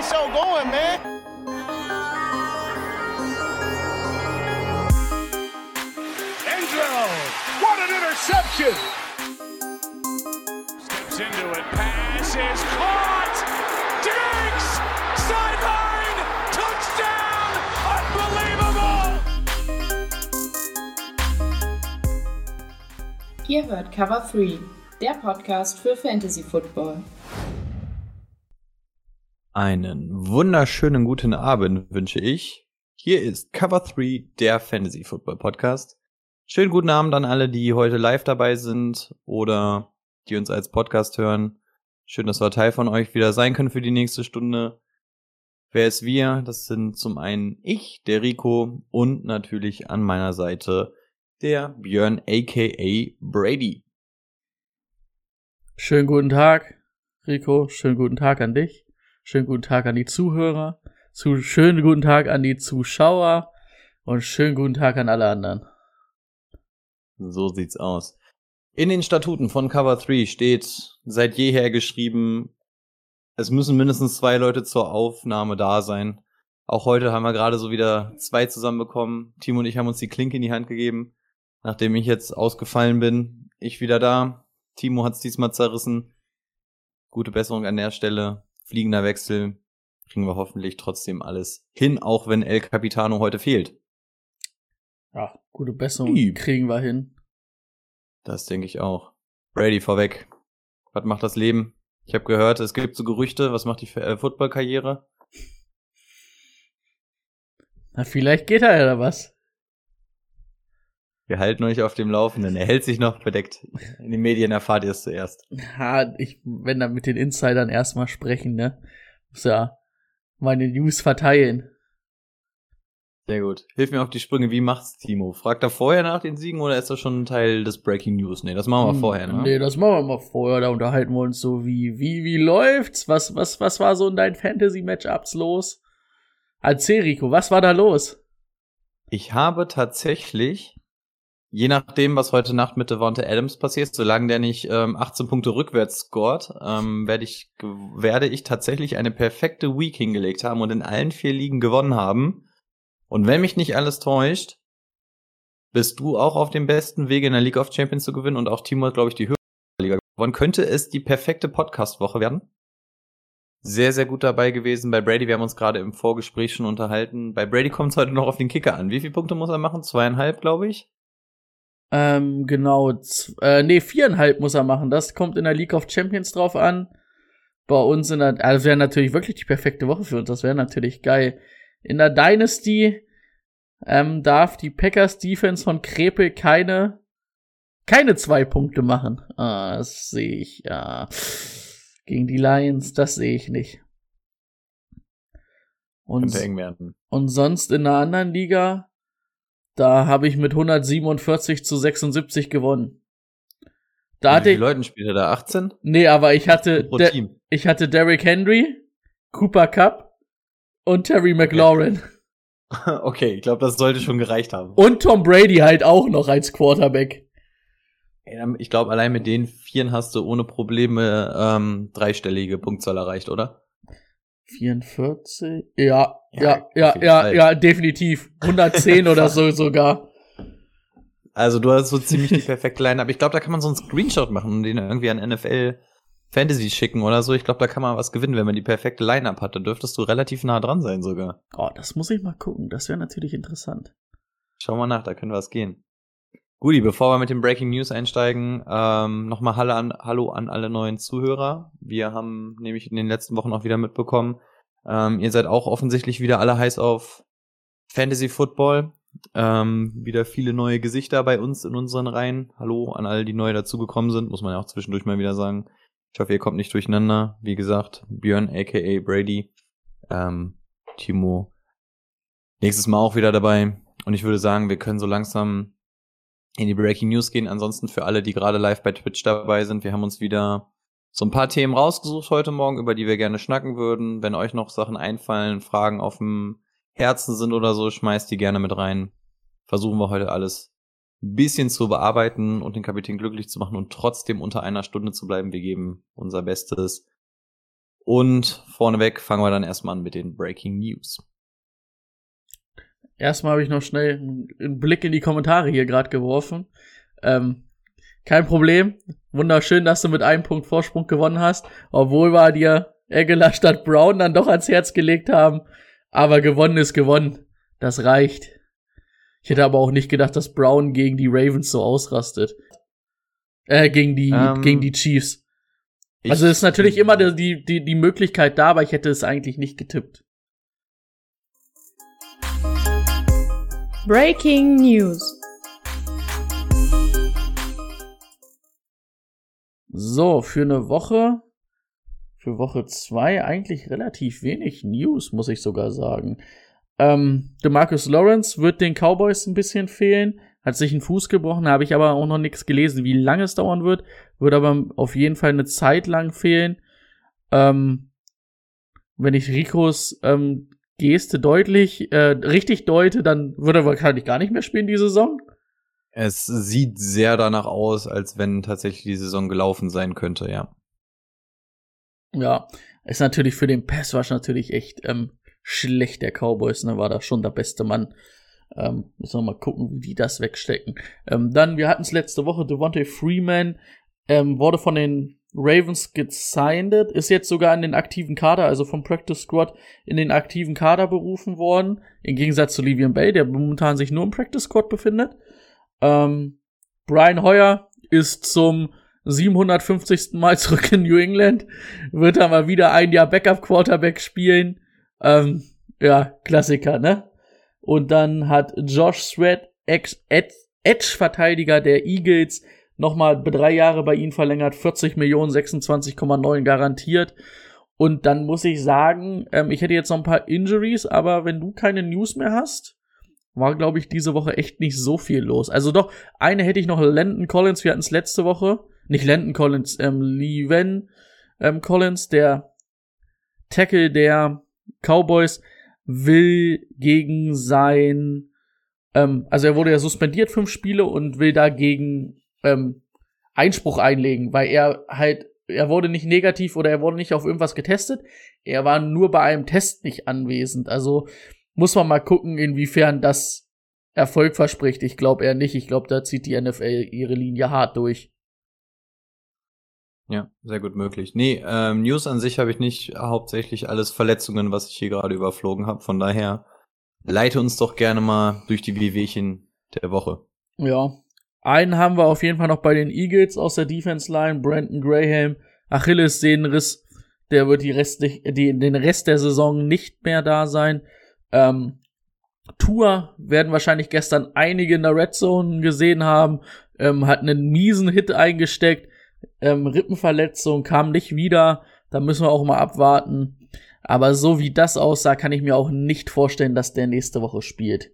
the show going, man. Angelo, what an interception! Steps into it, pass is caught! Diggs! Sideline! Touchdown! Unbelievable! Ihr hört Cover 3, der Podcast für Fantasy Football. Einen wunderschönen guten Abend wünsche ich. Hier ist Cover 3, der Fantasy Football Podcast. Schönen guten Abend an alle, die heute live dabei sind oder die uns als Podcast hören. Schön, dass wir Teil von euch wieder sein können für die nächste Stunde. Wer ist wir? Das sind zum einen ich, der Rico und natürlich an meiner Seite der Björn aka Brady. Schönen guten Tag, Rico. Schönen guten Tag an dich. Schönen guten Tag an die Zuhörer. Zu, schönen guten Tag an die Zuschauer. Und schönen guten Tag an alle anderen. So sieht's aus. In den Statuten von Cover 3 steht seit jeher geschrieben, es müssen mindestens zwei Leute zur Aufnahme da sein. Auch heute haben wir gerade so wieder zwei zusammenbekommen. Timo und ich haben uns die Klinke in die Hand gegeben. Nachdem ich jetzt ausgefallen bin, ich wieder da. Timo hat's diesmal zerrissen. Gute Besserung an der Stelle. Fliegender Wechsel. Kriegen wir hoffentlich trotzdem alles hin, auch wenn El Capitano heute fehlt. Ja, gute Besserung Lieb. kriegen wir hin. Das denke ich auch. Brady vorweg. Was macht das Leben? Ich habe gehört, es gibt so Gerüchte. Was macht die äh, Football-Karriere? Na, vielleicht geht er ja was. Wir halten euch auf dem Laufenden. Er hält sich noch bedeckt. In den Medien erfahrt ihr es zuerst. Ja, ich, wenn dann mit den Insidern erstmal sprechen, ne? Muss ja meine News verteilen. Sehr gut. Hilf mir auf die Sprünge. Wie macht's Timo? Fragt er vorher nach den Siegen oder ist das schon ein Teil des Breaking News? Nee, das machen wir Hm, vorher, ne? Nee, das machen wir mal vorher. Da unterhalten wir uns so wie, wie, wie läuft's? Was, was, was war so in deinen Fantasy-Matchups los? Erzähl, Rico, was war da los? Ich habe tatsächlich, je nachdem, was heute Nacht mit Devonta Adams passiert, solange der nicht ähm, 18 Punkte rückwärts scored, ähm, werde ich, werde ich tatsächlich eine perfekte Week hingelegt haben und in allen vier Ligen gewonnen haben. Und wenn mich nicht alles täuscht, bist du auch auf dem besten Wege in der League of Champions zu gewinnen und auch Timo hat, glaube ich, die höhere Liga gewonnen. Könnte es die perfekte Podcast-Woche werden? Sehr, sehr gut dabei gewesen bei Brady. Wir haben uns gerade im Vorgespräch schon unterhalten. Bei Brady kommt es heute noch auf den Kicker an. Wie viele Punkte muss er machen? Zweieinhalb, glaube ich. Ähm, genau, äh, nee, viereinhalb muss er machen. Das kommt in der League of Champions drauf an. Bei uns in der, also wäre natürlich wirklich die perfekte Woche für uns. Das wäre natürlich geil. In der Dynasty ähm, darf die Packers Defense von Krepel keine keine zwei Punkte machen. Ah, das sehe ich. Ja. Gegen die Lions, das sehe ich nicht. Und, und sonst in einer anderen Liga, da habe ich mit 147 zu 76 gewonnen. Da Wie hatte viele ich, Leuten spielt er da? 18? nee, aber ich hatte, Pro De Team. ich hatte Derrick Henry, Cooper Cup und Terry McLaurin. okay, ich glaube, das sollte schon gereicht haben. Und Tom Brady halt auch noch als Quarterback. Ich glaube, allein mit den Vieren hast du ohne Probleme ähm, dreistellige Punktzahl erreicht, oder? 44? Ja, Ja, ja, ja, ja, definitiv. 110 oder so sogar. Also du hast so ziemlich die perfekte Line, aber ich glaube, da kann man so einen Screenshot machen und den irgendwie an NFL Fantasy schicken oder so. Ich glaube, da kann man was gewinnen, wenn man die perfekte Line-Up hat. Da dürftest du relativ nah dran sein sogar. Oh, das muss ich mal gucken. Das wäre natürlich interessant. Schau mal nach, da könnte was gehen. Guti, bevor wir mit den Breaking News einsteigen, ähm, nochmal Hallo an, Hallo an alle neuen Zuhörer. Wir haben nämlich in den letzten Wochen auch wieder mitbekommen, ähm, ihr seid auch offensichtlich wieder alle heiß auf Fantasy Football. Ähm, wieder viele neue Gesichter bei uns in unseren Reihen. Hallo an alle, die neu dazugekommen sind, muss man ja auch zwischendurch mal wieder sagen. Ich hoffe, ihr kommt nicht durcheinander. Wie gesagt, Björn aka Brady, ähm, Timo nächstes Mal auch wieder dabei. Und ich würde sagen, wir können so langsam in die Breaking News gehen. Ansonsten für alle, die gerade live bei Twitch dabei sind, wir haben uns wieder so ein paar Themen rausgesucht heute Morgen, über die wir gerne schnacken würden. Wenn euch noch Sachen einfallen, Fragen auf dem Herzen sind oder so, schmeißt die gerne mit rein. Versuchen wir heute alles ein bisschen zu bearbeiten und den Kapitän glücklich zu machen und trotzdem unter einer Stunde zu bleiben. Wir geben unser Bestes. Und vorneweg. Fangen wir dann erstmal an mit den Breaking News. Erstmal habe ich noch schnell einen Blick in die Kommentare hier gerade geworfen. Ähm, kein Problem. Wunderschön, dass du mit einem Punkt Vorsprung gewonnen hast, obwohl wir dir Eggler statt Brown dann doch ans Herz gelegt haben. Aber gewonnen ist gewonnen. Das reicht. Ich hätte aber auch nicht gedacht, dass Brown gegen die Ravens so ausrastet. Äh, gegen die, ähm, gegen die Chiefs. Also ist natürlich immer die, die, die Möglichkeit da, aber ich hätte es eigentlich nicht getippt. Breaking News. So, für eine Woche, für Woche zwei eigentlich relativ wenig News, muss ich sogar sagen. Ähm, DeMarcus Lawrence wird den Cowboys ein bisschen fehlen, hat sich einen Fuß gebrochen, habe ich aber auch noch nichts gelesen, wie lange es dauern wird, wird aber auf jeden Fall eine Zeit lang fehlen. Ähm, wenn ich Ricos ähm, Geste deutlich, äh, richtig deute, dann würde er wahrscheinlich gar nicht mehr spielen die Saison. Es sieht sehr danach aus, als wenn tatsächlich die Saison gelaufen sein könnte, ja. Ja, ist natürlich für den Pass natürlich echt ähm, schlecht der Cowboys, ne, war da schon der beste Mann. Ähm, müssen wir mal gucken, wie die das wegstecken. Ähm, dann, wir hatten es letzte Woche, Devontae Freeman ähm, wurde von den Ravens gesigned, ist jetzt sogar in den aktiven Kader, also vom Practice Squad in den aktiven Kader berufen worden. Im Gegensatz zu Livian Bay, der momentan sich nur im Practice Squad befindet. Ähm, Brian Hoyer ist zum 750. Mal zurück in New England, wird da mal wieder ein Jahr Backup Quarterback spielen. Ähm, ja, Klassiker, ne? Und dann hat Josh Sweat, Edge-Verteidiger der Eagles, nochmal drei Jahre bei ihnen verlängert, 40 Millionen, 26,9 garantiert. Und dann muss ich sagen, ähm, ich hätte jetzt noch ein paar Injuries, aber wenn du keine News mehr hast, war, glaube ich, diese Woche echt nicht so viel los. Also doch, eine hätte ich noch, Landon Collins, wir hatten es letzte Woche. Nicht Landon Collins, ähm, Leven ähm, Collins, der Tackle der Cowboys, will gegen sein, ähm, also er wurde ja suspendiert fünf Spiele und will dagegen ähm, Einspruch einlegen, weil er halt, er wurde nicht negativ oder er wurde nicht auf irgendwas getestet. Er war nur bei einem Test nicht anwesend. Also muss man mal gucken, inwiefern das Erfolg verspricht. Ich glaube eher nicht. Ich glaube, da zieht die NFL ihre Linie hart durch. Ja, sehr gut möglich. Nee, ähm, News an sich habe ich nicht hauptsächlich alles Verletzungen, was ich hier gerade überflogen habe. Von daher leite uns doch gerne mal durch die WWchen der Woche. Ja, einen haben wir auf jeden Fall noch bei den Eagles aus der Defense Line, Brandon Graham, Achilles Sehnenriss, der wird die Rest, die, den Rest der Saison nicht mehr da sein. Ähm, Tour werden wahrscheinlich gestern einige in der Red Zone gesehen haben, ähm, hat einen miesen Hit eingesteckt, ähm, Rippenverletzung, kam nicht wieder, da müssen wir auch mal abwarten. Aber so wie das aussah, kann ich mir auch nicht vorstellen, dass der nächste Woche spielt.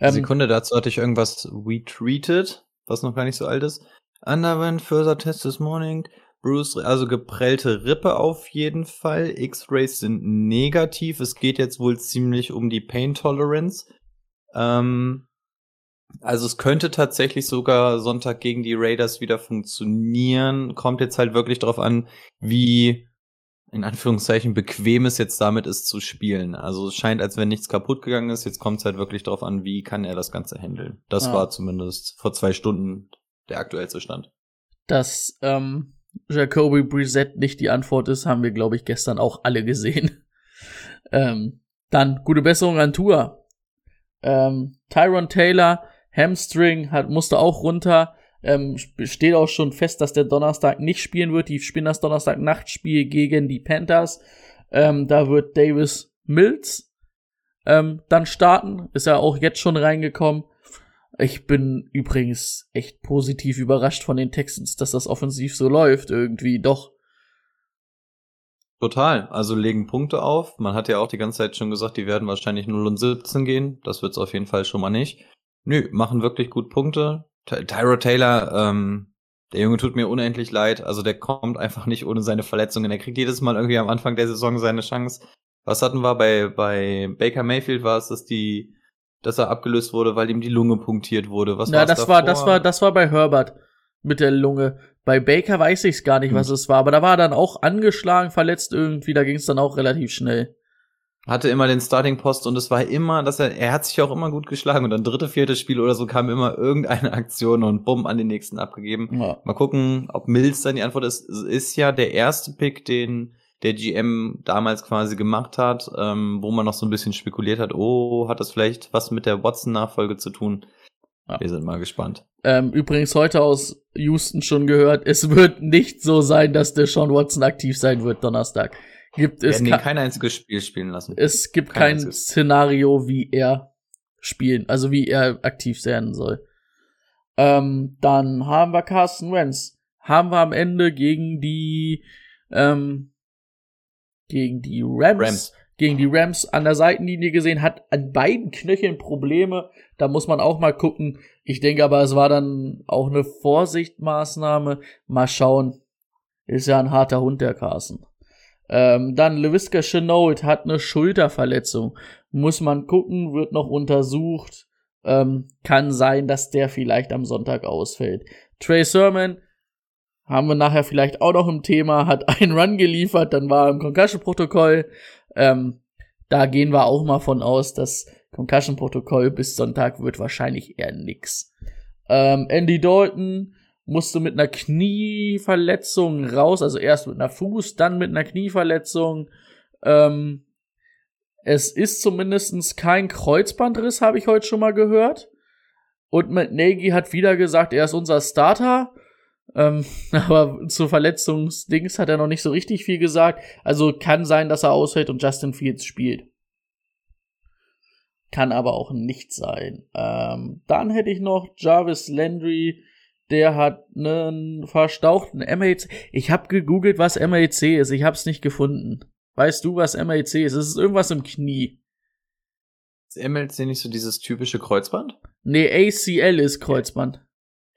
Ähm, Sekunde, dazu hatte ich irgendwas retweetet was noch gar nicht so alt ist. Underwent further test this morning. Bruce, also geprellte Rippe auf jeden Fall. X-Rays sind negativ. Es geht jetzt wohl ziemlich um die Pain Tolerance. Ähm, also es könnte tatsächlich sogar Sonntag gegen die Raiders wieder funktionieren. Kommt jetzt halt wirklich drauf an, wie in Anführungszeichen bequem es jetzt damit ist zu spielen. Also es scheint, als wenn nichts kaputt gegangen ist. Jetzt kommt es halt wirklich darauf an, wie kann er das Ganze handeln. Das ja. war zumindest vor zwei Stunden der aktuellste Stand. Dass ähm, Jacoby Brissett nicht die Antwort ist, haben wir, glaube ich, gestern auch alle gesehen. ähm, dann gute Besserung an Tour. Ähm, Tyron Taylor, Hamstring, hat, musste auch runter. Ähm, steht auch schon fest, dass der Donnerstag nicht spielen wird. Die spielen das Donnerstag-Nachtspiel gegen die Panthers. Ähm, da wird Davis Mills ähm, dann starten. Ist ja auch jetzt schon reingekommen. Ich bin übrigens echt positiv überrascht von den Texans, dass das offensiv so läuft. Irgendwie doch. Total. Also legen Punkte auf. Man hat ja auch die ganze Zeit schon gesagt, die werden wahrscheinlich 0 und 17 gehen. Das wird's auf jeden Fall schon mal nicht. Nö, machen wirklich gut Punkte. Tyro Taylor, ähm, der Junge tut mir unendlich leid. Also der kommt einfach nicht ohne seine Verletzungen. Er kriegt jedes Mal irgendwie am Anfang der Saison seine Chance. Was hatten wir bei, bei Baker Mayfield war es, dass die, dass er abgelöst wurde, weil ihm die Lunge punktiert wurde. Was ja, das davor? war, das war, das war bei Herbert. mit der Lunge. Bei Baker weiß ich es gar nicht, was es war, aber da war er dann auch angeschlagen, verletzt irgendwie, da ging es dann auch relativ schnell. Hatte immer den Starting-Post und es war immer, dass er, er hat sich auch immer gut geschlagen und dann dritte, vierte Spiel oder so kam immer irgendeine Aktion und bumm, an den nächsten abgegeben. Ja. Mal gucken, ob Mills dann die Antwort ist. Es ist ja der erste Pick, den der GM damals quasi gemacht hat, ähm, wo man noch so ein bisschen spekuliert hat, oh, hat das vielleicht was mit der Watson-Nachfolge zu tun? Ja. Wir sind mal gespannt. Ähm, übrigens heute aus Houston schon gehört, es wird nicht so sein, dass der Sean Watson aktiv sein wird Donnerstag. Gibt es ka- kein einziges Spiel spielen lassen. es gibt kein kein. Szenario, wie er spielen, also wie er aktiv sein soll. Ähm, dann haben wir Carsten Wentz. Haben wir am Ende gegen die ähm, gegen die Rams, Rams. gegen die Rams an der Seitenlinie gesehen, hat an beiden Knöcheln Probleme. Da muss man auch mal gucken. Ich denke aber, es war dann auch eine Vorsichtmaßnahme. Mal schauen. Ist ja ein harter Hund, der Carsten. Ähm, dann LaVisca Chenault hat eine Schulterverletzung. Muss man gucken, wird noch untersucht. Ähm, kann sein, dass der vielleicht am Sonntag ausfällt. Trey Sermon haben wir nachher vielleicht auch noch im Thema, hat einen Run geliefert, dann war er im Concussion-Protokoll. Ähm, da gehen wir auch mal von aus, das Concussion-Protokoll bis Sonntag wird wahrscheinlich eher nix. Ähm, Andy Dalton musste mit einer Knieverletzung raus, also erst mit einer Fuß, dann mit einer Knieverletzung. Ähm, es ist zumindestens kein Kreuzbandriss, habe ich heute schon mal gehört. Und Matt Nagy hat wieder gesagt, er ist unser Starter. Ähm, aber zu Verletzungsdings hat er noch nicht so richtig viel gesagt. Also kann sein, dass er ausfällt und Justin Fields spielt. Kann aber auch nicht sein. Ähm, dann hätte ich noch Jarvis Landry. Der hat einen verstauchten MAC. Ich habe gegoogelt, was MAC ist. Ich habe es nicht gefunden. Weißt du, was MAC ist? Es ist irgendwas im Knie. Ist MLC nicht so dieses typische Kreuzband? Nee, ACL ist Kreuzband.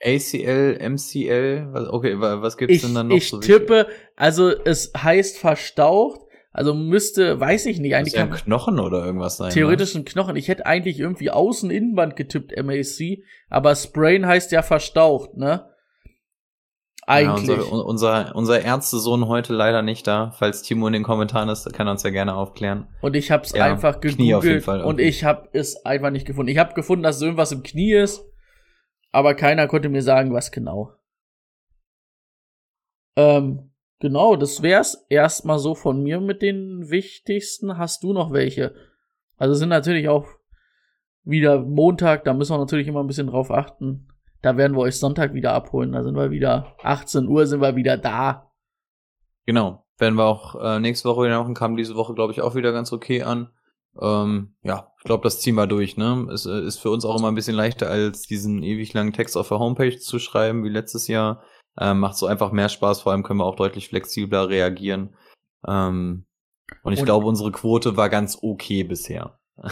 ACL, MCL, okay, wa- was gibt's Ich, denn dann noch ich so? tippe, also es heißt verstaucht, also müsste, weiß ich nicht, Eigentlich eigentlich ja ein Knochen oder irgendwas sein. theoretisch ein Knochen. Ich hätte eigentlich irgendwie Außen-Innenband getippt, MAC, aber Sprain heißt ja verstaucht, ne? Ne? Ja, Eigentlich. unser, unser, unser Ärztesohn heute leider nicht da. Falls Timo in den Kommentaren ist, kann er uns ja gerne aufklären. und ich habe es Ja, einfach Knie auf jeden gegoogelt Fall und irgendwie. ich habe es einfach nicht gefunden. Ich habe gefunden, dass irgendwas im Knie ist, aber keiner konnte mir sagen, was genau. Ähm, genau, das wär's erstmal so von mir mit den wichtigsten. Hast du noch welche? Also sind natürlich auch wieder Montag, da müssen wir natürlich immer ein bisschen drauf achten. Da werden wir euch Sonntag wieder abholen. Da sind wir wieder 18 Uhr sind wir wieder da. Genau. Werden wir auch äh, nächste Woche wieder machen, kam diese Woche, glaube ich, auch wieder ganz okay an. Ähm, ja, ich glaube, das ziehen wir durch, ne? Es äh, ist für uns auch immer ein bisschen leichter, als diesen ewig langen Text auf der Homepage zu schreiben, wie letztes Jahr. Ähm, macht so einfach mehr Spaß, vor allem können wir auch deutlich flexibler reagieren. Ähm, und ich Und- glaube, unsere Quote war ganz okay bisher.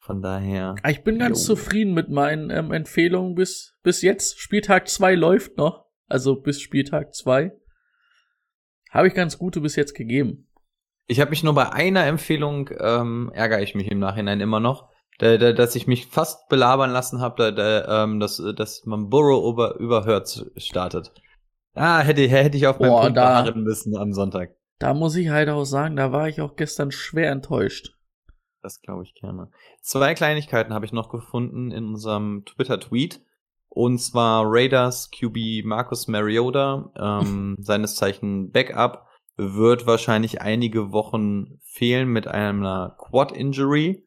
Von daher. Ah, Ich bin ganz Jo. zufrieden mit meinen ähm, Empfehlungen bis, bis jetzt. Spieltag 2 läuft noch. Also bis Spieltag 2. Habe ich ganz gute bis jetzt gegeben. Ich habe mich nur bei einer Empfehlung, ähm, ärgere ich mich im Nachhinein immer noch, da, da, dass ich mich fast belabern lassen habe, da, da, ähm, dass, dass man Burrow über, überhört startet. Ah, hätte, hätte ich auf meinen Boah, Punkt da- beharren müssen am Sonntag. Da muss ich halt auch sagen, da war ich auch gestern schwer enttäuscht. Das glaube ich gerne. Zwei Kleinigkeiten habe ich noch gefunden in unserem Twitter-Tweet. Und zwar Raiders QB Marcus Mariota, ähm, seines Zeichen Backup, wird wahrscheinlich einige Wochen fehlen mit einer Quad-Injury.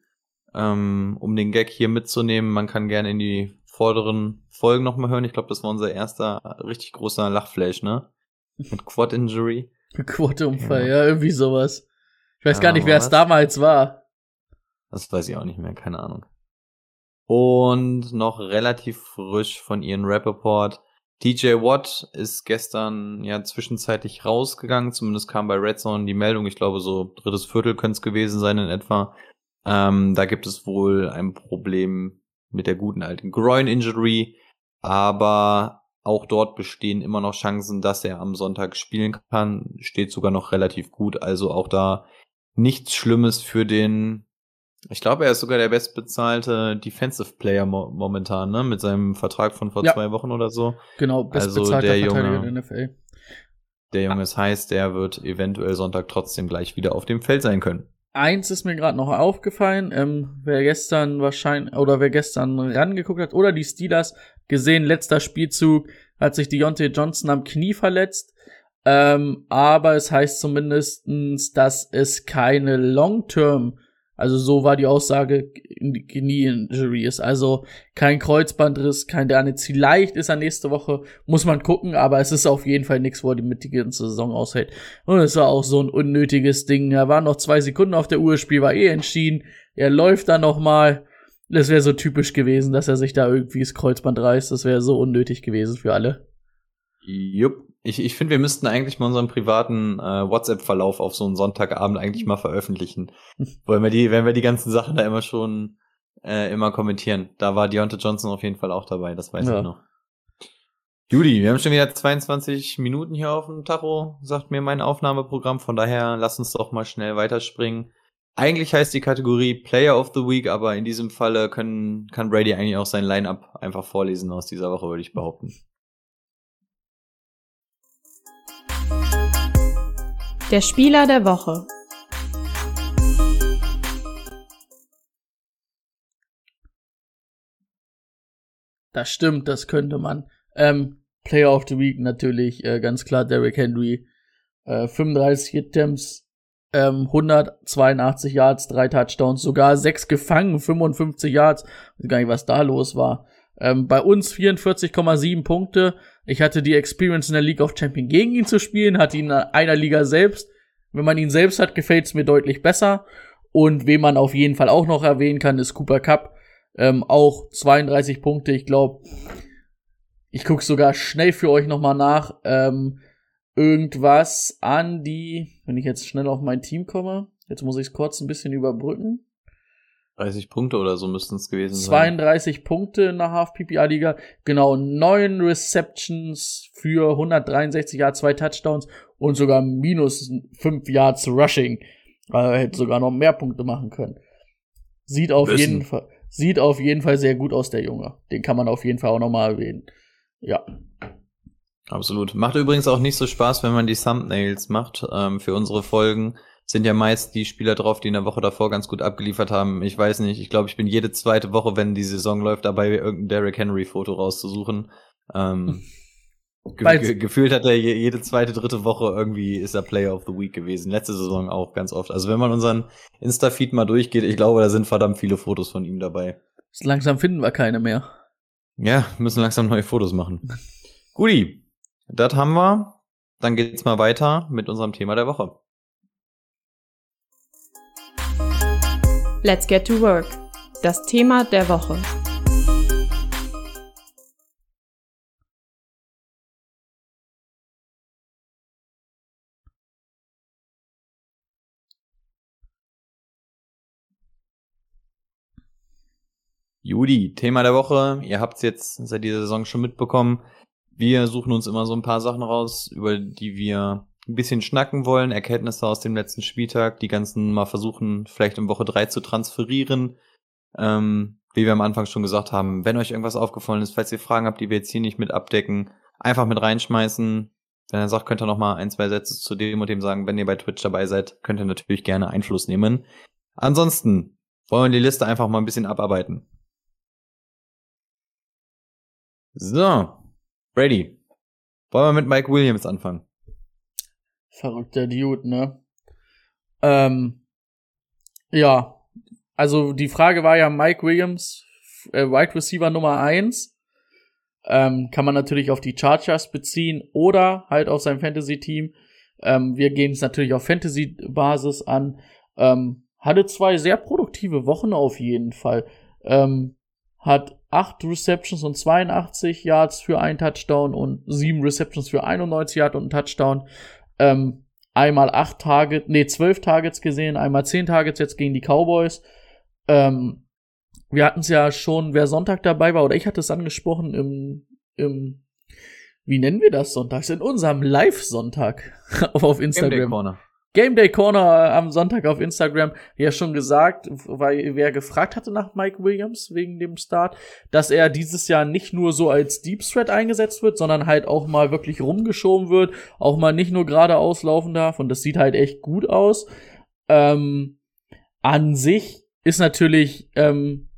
Ähm, um den Gag hier mitzunehmen, man kann gerne in die vorderen Folgen nochmal hören. Ich glaube, das war unser erster richtig großer Lachflash, ne? Mit Quad-Injury. Quoteunfall, Ja. ja. irgendwie sowas. Ich weiß Ja, gar nicht, wer es damals war. Das weiß ich auch nicht mehr, keine Ahnung. Und noch relativ frisch von Ian Rappaport. DJ Watt ist gestern ja zwischenzeitlich rausgegangen, zumindest kam bei Red Zone die Meldung, ich glaube so drittes Viertel könnte es gewesen sein in etwa. Ähm, da gibt es wohl ein Problem mit der guten alten Groin-Injury, aber auch dort bestehen immer noch Chancen, dass er am Sonntag spielen kann. Steht sogar noch relativ gut, also auch da nichts Schlimmes für den Ich glaube, er ist sogar der bestbezahlte Defensive Player mo momentan, ne? Mit seinem Vertrag von vor Ja. zwei Wochen oder so. Genau, bestbezahlter Also der Verteidiger Junge- in der NFL. Der Junge es heißt, der wird eventuell Sonntag trotzdem gleich wieder auf dem Feld sein können. Eins ist mir gerade noch aufgefallen, ähm, wer gestern wahrscheinlich, oder wer gestern rangeguckt hat, oder die Steelers gesehen, letzter Spielzug, hat sich Deontay Johnson am Knie verletzt. Ähm, aber es heißt zumindestens, dass es keine Long-Term, also so war die Aussage, Knie-Injury ist. Also kein Kreuzbandriss, kein der eine Vielleicht ist er nächste Woche, muss man gucken, aber es ist auf jeden Fall nichts, wo er die mit die ganze Saison aushält. Und es war auch so ein unnötiges Ding. Da waren noch zwei Sekunden auf der Uhr, Spiel war eh entschieden. Er läuft dann noch mal. Das wäre so typisch gewesen, dass er sich da irgendwie das Kreuzband reißt. Das wäre so unnötig gewesen für alle. Jupp. Ich, ich finde, wir müssten eigentlich mal unseren privaten äh, WhatsApp-Verlauf auf so einen Sonntagabend eigentlich mal veröffentlichen. Wollen wir die, wenn wir die ganzen Sachen da immer schon äh, immer kommentieren. Da war Deontay Johnson auf jeden Fall auch dabei, das weiß Ja. ich noch. Judy, wir haben schon wieder 22 Minuten hier auf dem Tacho, sagt mir mein Aufnahmeprogramm. Von daher lass uns doch mal schnell weiterspringen. Eigentlich heißt die Kategorie Player of the Week, aber in diesem Falle können, kann Brady eigentlich auch sein Line-Up einfach vorlesen aus dieser Woche, würde ich behaupten. Der Spieler der Woche. Das stimmt, das könnte man. Ähm, Player of the Week natürlich, äh, ganz klar Derrick Henry. Äh, 35 Attempts, ähm, 182 Yards, drei Touchdowns, sogar sechs gefangen, 55 Yards. Ich weiß gar nicht, was da los war. Ähm, bei uns 44,7 Punkte. Ich hatte die Experience in der League of Champions gegen ihn zu spielen, hatte ihn in einer Liga selbst. Wenn man ihn selbst hat, gefällt es mir deutlich besser. Und wen man auf jeden Fall auch noch erwähnen kann, ist Cooper Cup. Ähm, auch 32 Punkte. Ich glaube, ich gucke sogar schnell für euch nochmal nach. Ähm, irgendwas an die, wenn ich jetzt schnell auf mein Team komme. Jetzt muss ich es kurz ein bisschen überbrücken. 30 Punkte oder so müssten es gewesen sein. 32 Punkte in der Half-PPA-Liga. Genau, neun Receptions für 163 Yards, zwei Touchdowns und sogar minus 5 Yards Rushing. Also er hätte sogar noch mehr Punkte machen können. Sieht auf jeden Fall, sieht auf jeden Fall sehr gut aus, der Junge. Den kann man auf jeden Fall auch nochmal erwähnen. Ja. Absolut. Macht übrigens auch nicht so Spaß, wenn man die Thumbnails macht. Ähm, für unsere Folgen sind ja meist die Spieler drauf, die in der Woche davor ganz gut abgeliefert haben. Ich weiß nicht, ich glaube, ich bin jede zweite Woche, wenn die Saison läuft, dabei irgendein Derrick Henry Foto rauszusuchen. Ähm, ge Weil's- ge gefühlt hat er je jede zweite, dritte Woche irgendwie ist er Player of the Week gewesen. Letzte Saison auch ganz oft. Also wenn man unseren Insta-Feed mal durchgeht, ich glaube, da sind verdammt viele Fotos von ihm dabei. Langsam finden wir keine mehr. Ja, müssen langsam neue Fotos machen. Guti, das haben wir. Dann geht's mal weiter mit unserem Thema der Woche. Let's get to work. Das Thema der Woche. Judy, Thema der Woche. Ihr habt's jetzt seit dieser Saison schon mitbekommen. Wir suchen uns immer so ein paar Sachen raus, über die wir ein bisschen schnacken wollen, Erkenntnisse aus dem letzten Spieltag, die ganzen mal versuchen, vielleicht in Woche drei zu transferieren. Ähm, wie wir am Anfang schon gesagt haben, wenn euch irgendwas aufgefallen ist, falls ihr Fragen habt, die wir jetzt hier nicht mit abdecken, einfach mit reinschmeißen. Wenn ihr sagt, könnt ihr noch mal ein, zwei Sätze zu dem und dem sagen. Wenn ihr bei Twitch dabei seid, könnt ihr natürlich gerne Einfluss nehmen. Ansonsten wollen wir die Liste einfach mal ein bisschen abarbeiten. So, Brady. Wollen wir mit Mike Williams anfangen? Verrückter Dude, ne? Ähm, ja. Also die Frage war ja Mike Williams, äh, Wide Receiver Nummer eins Ähm, kann man natürlich auf die Chargers beziehen oder halt auf sein Fantasy-Team. Ähm, wir gehen es natürlich auf Fantasy-Basis an. Ähm, hatte zwei sehr produktive Wochen auf jeden Fall. Ähm, hat acht Receptions und 82 Yards für einen Touchdown und sieben Receptions für 91 Yards und einen Touchdown. Ähm, einmal acht Targets, nee, zwölf Targets gesehen, einmal zehn Targets jetzt gegen die Cowboys. Ähm, wir hatten es ja schon, wer Sonntag dabei war, oder ich hatte es angesprochen im, im, wie nennen wir das sonntags? In unserem Live-Sonntag auf Game Day Instagram. Corner. Game Day Corner am Sonntag auf Instagram ja schon gesagt, weil wer gefragt hatte nach Mike Williams wegen dem Start, dass er dieses Jahr nicht nur so als Deep Threat eingesetzt wird, sondern halt auch mal wirklich rumgeschoben wird, auch mal nicht nur geradeaus laufen darf und das sieht halt echt gut aus. Ähm, an sich ist natürlich ähm,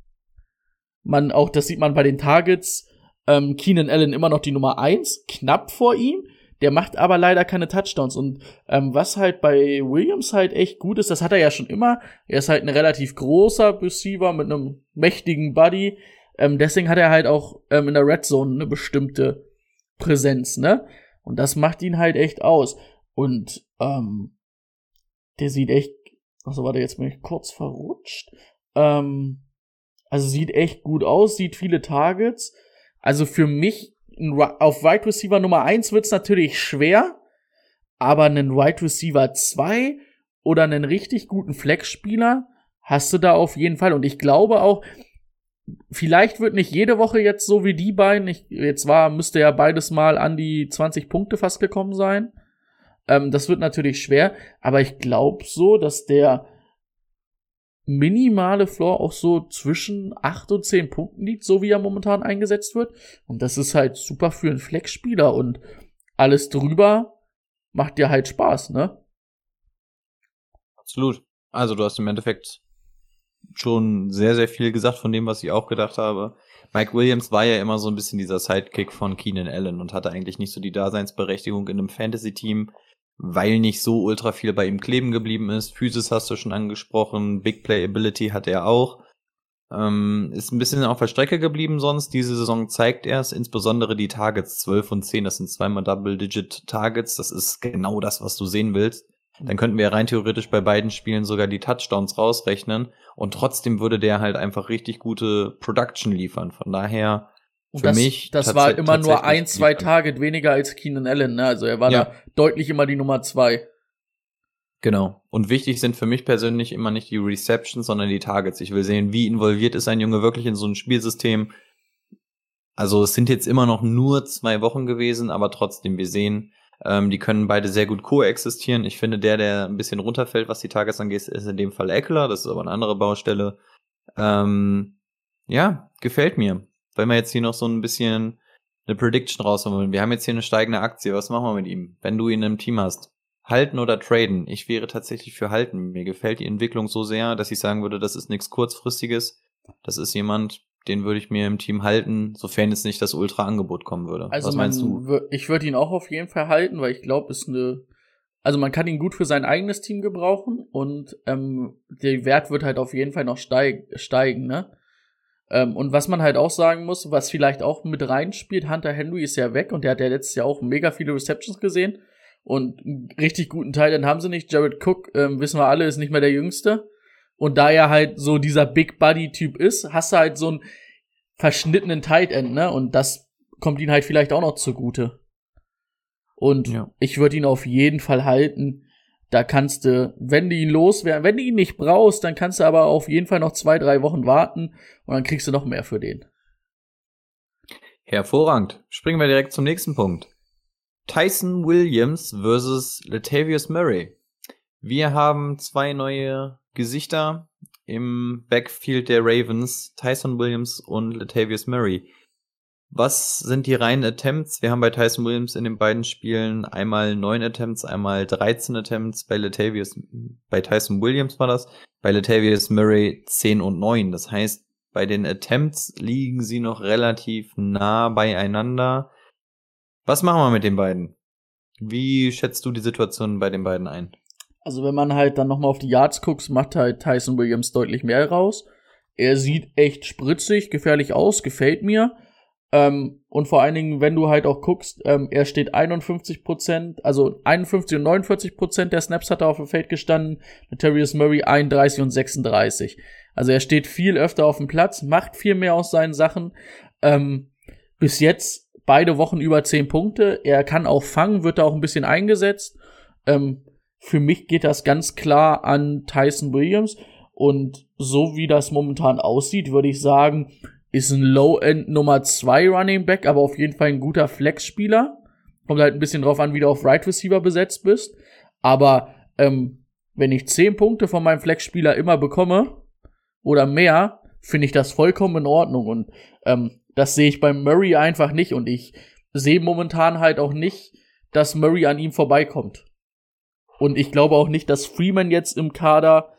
man auch, das sieht man bei den Targets, ähm, Keenan Allen immer noch die Nummer eins, knapp vor ihm. Der macht aber leider keine Touchdowns. Und ähm, was halt bei Williams halt echt gut ist, das hat er ja schon immer. Er ist halt ein relativ großer Receiver mit einem mächtigen Buddy. Ähm, deswegen hat er halt auch ähm, in der Red Zone eine bestimmte Präsenz, ne? Und das macht ihn halt echt aus. Und ähm, der sieht echt. Achso, warte, jetzt bin ich kurz verrutscht. Ähm, also sieht echt gut aus, sieht viele Targets. Also für mich auf Wide Receiver Nummer 1 wird's natürlich schwer, aber einen Wide Receiver 2 oder einen richtig guten Flex-Spieler hast du da auf jeden Fall. Und ich glaube auch, vielleicht wird nicht jede Woche jetzt so wie die beiden. Ich, jetzt war, müsste ja beides mal an die 20 Punkte fast gekommen sein. Ähm, das wird natürlich schwer, aber ich glaube so, dass der minimale Floor auch so zwischen 8 und 10 Punkten liegt, so wie er momentan eingesetzt wird. Und das ist halt super für einen Flex-Spieler und alles drüber macht dir halt Spaß, ne? Absolut. Also du hast im Endeffekt schon sehr, sehr viel gesagt von dem, was ich auch gedacht habe. Mike Williams war ja immer so ein bisschen dieser Sidekick von Keenan Allen und hatte eigentlich nicht so die Daseinsberechtigung in einem Fantasy-Team weil nicht so ultra viel bei ihm kleben geblieben ist. Physis hast du schon angesprochen, Big Playability hat er auch. Ähm, ist ein bisschen auf der Strecke geblieben sonst. Diese Saison zeigt er es, insbesondere die Targets 12 und 10, das sind zweimal Double-Digit Targets, das ist genau das, was du sehen willst. Dann könnten wir rein theoretisch bei beiden Spielen sogar die Touchdowns rausrechnen und trotzdem würde der halt einfach richtig gute Production liefern. Von daher und Für das, mich das war immer nur ein, zwei Tage weniger als Keenan Allen, ne? Also er war ja. da deutlich immer die Nummer zwei. Genau. Und wichtig sind für mich persönlich immer nicht die Receptions, sondern die Targets. Ich will sehen, wie involviert ist ein Junge wirklich in so ein Spielsystem. Also es sind jetzt immer noch nur zwei Wochen gewesen, aber trotzdem, wir sehen, ähm, die können beide sehr gut koexistieren. Ich finde, der, der ein bisschen runterfällt, was die Targets angeht, ist in dem Fall Eckler. Das ist aber eine andere Baustelle. Ähm, ja, gefällt mir wenn wir jetzt hier noch so ein bisschen eine Prediction rausholen. Wir haben jetzt hier eine steigende Aktie. Was machen wir mit ihm, wenn du ihn im Team hast? Halten oder traden? Ich wäre tatsächlich für halten. Mir gefällt die Entwicklung so sehr, dass ich sagen würde, das ist nichts kurzfristiges. Das ist jemand, den würde ich mir im Team halten, sofern jetzt nicht das Ultra-Angebot kommen würde. Also Was meinst du? Ich würde ihn auch auf jeden Fall halten, weil ich glaube, ist eine also man kann ihn gut für sein eigenes Team gebrauchen und ähm, der Wert wird halt auf jeden Fall noch steig steigen, ne? Ähm, und was man halt auch sagen muss, was vielleicht auch mit reinspielt, Hunter Henry ist ja weg und der hat ja letztes Jahr auch mega viele Receptions gesehen. Und einen richtig guten Teil, dann haben sie nicht. Jared Cook, ähm, wissen wir alle, ist nicht mehr der Jüngste. Und da er halt so dieser Big Buddy-Typ ist, hast du halt so einen verschnittenen Tight End, ne? Und das kommt ihnen halt vielleicht auch noch zugute. Und ja. ich würde ihn auf jeden Fall halten. Da kannst du, wenn du ihn loswerden, wenn du ihn nicht brauchst, dann kannst du aber auf jeden Fall noch zwei, drei Wochen warten und dann kriegst du noch mehr für den. Hervorragend. Springen wir direkt zum nächsten Punkt. Tyson Williams versus Latavius Murray. Wir haben zwei neue Gesichter im Backfield der Ravens, Tyson Williams und Latavius Murray. Was sind die reinen Attempts? Wir haben bei Tyson Williams in den beiden Spielen einmal neun Attempts, einmal 13 Attempts. Bei Latavius, bei Tyson Williams war das. Bei Latavius Murray 10 und 9. Das heißt, bei den Attempts liegen sie noch relativ nah beieinander. Was machen wir mit den beiden? Wie schätzt du die Situation bei den beiden ein? Also wenn man halt dann nochmal auf die Yards guckt, macht halt Tyson Williams deutlich mehr raus. Er sieht echt spritzig, gefährlich aus, gefällt mir. Ähm, und vor allen Dingen, wenn du halt auch guckst, ähm, er steht 51 Prozent, also 51 und 49 Prozent der Snaps hat er auf dem Feld gestanden, Natarius Murray 31 und 36. Also er steht viel öfter auf dem Platz, macht viel mehr aus seinen Sachen. Ähm, bis jetzt beide Wochen über 10 Punkte. Er kann auch fangen, wird da auch ein bisschen eingesetzt. Ähm, für mich geht das ganz klar an Tyson Williams. Und so wie das momentan aussieht, würde ich sagen, ist ein Low-End Nummer 2 Running Back, aber auf jeden Fall ein guter Flex-Spieler. Kommt halt ein bisschen drauf an, wie du auf Right Receiver besetzt bist. Aber ähm, wenn ich 10 Punkte von meinem Flex-Spieler immer bekomme oder mehr, finde ich das vollkommen in Ordnung. Und ähm, das sehe ich beim Murray einfach nicht. Und ich sehe momentan halt auch nicht, dass Murray an ihm vorbeikommt. Und ich glaube auch nicht, dass Freeman jetzt im Kader,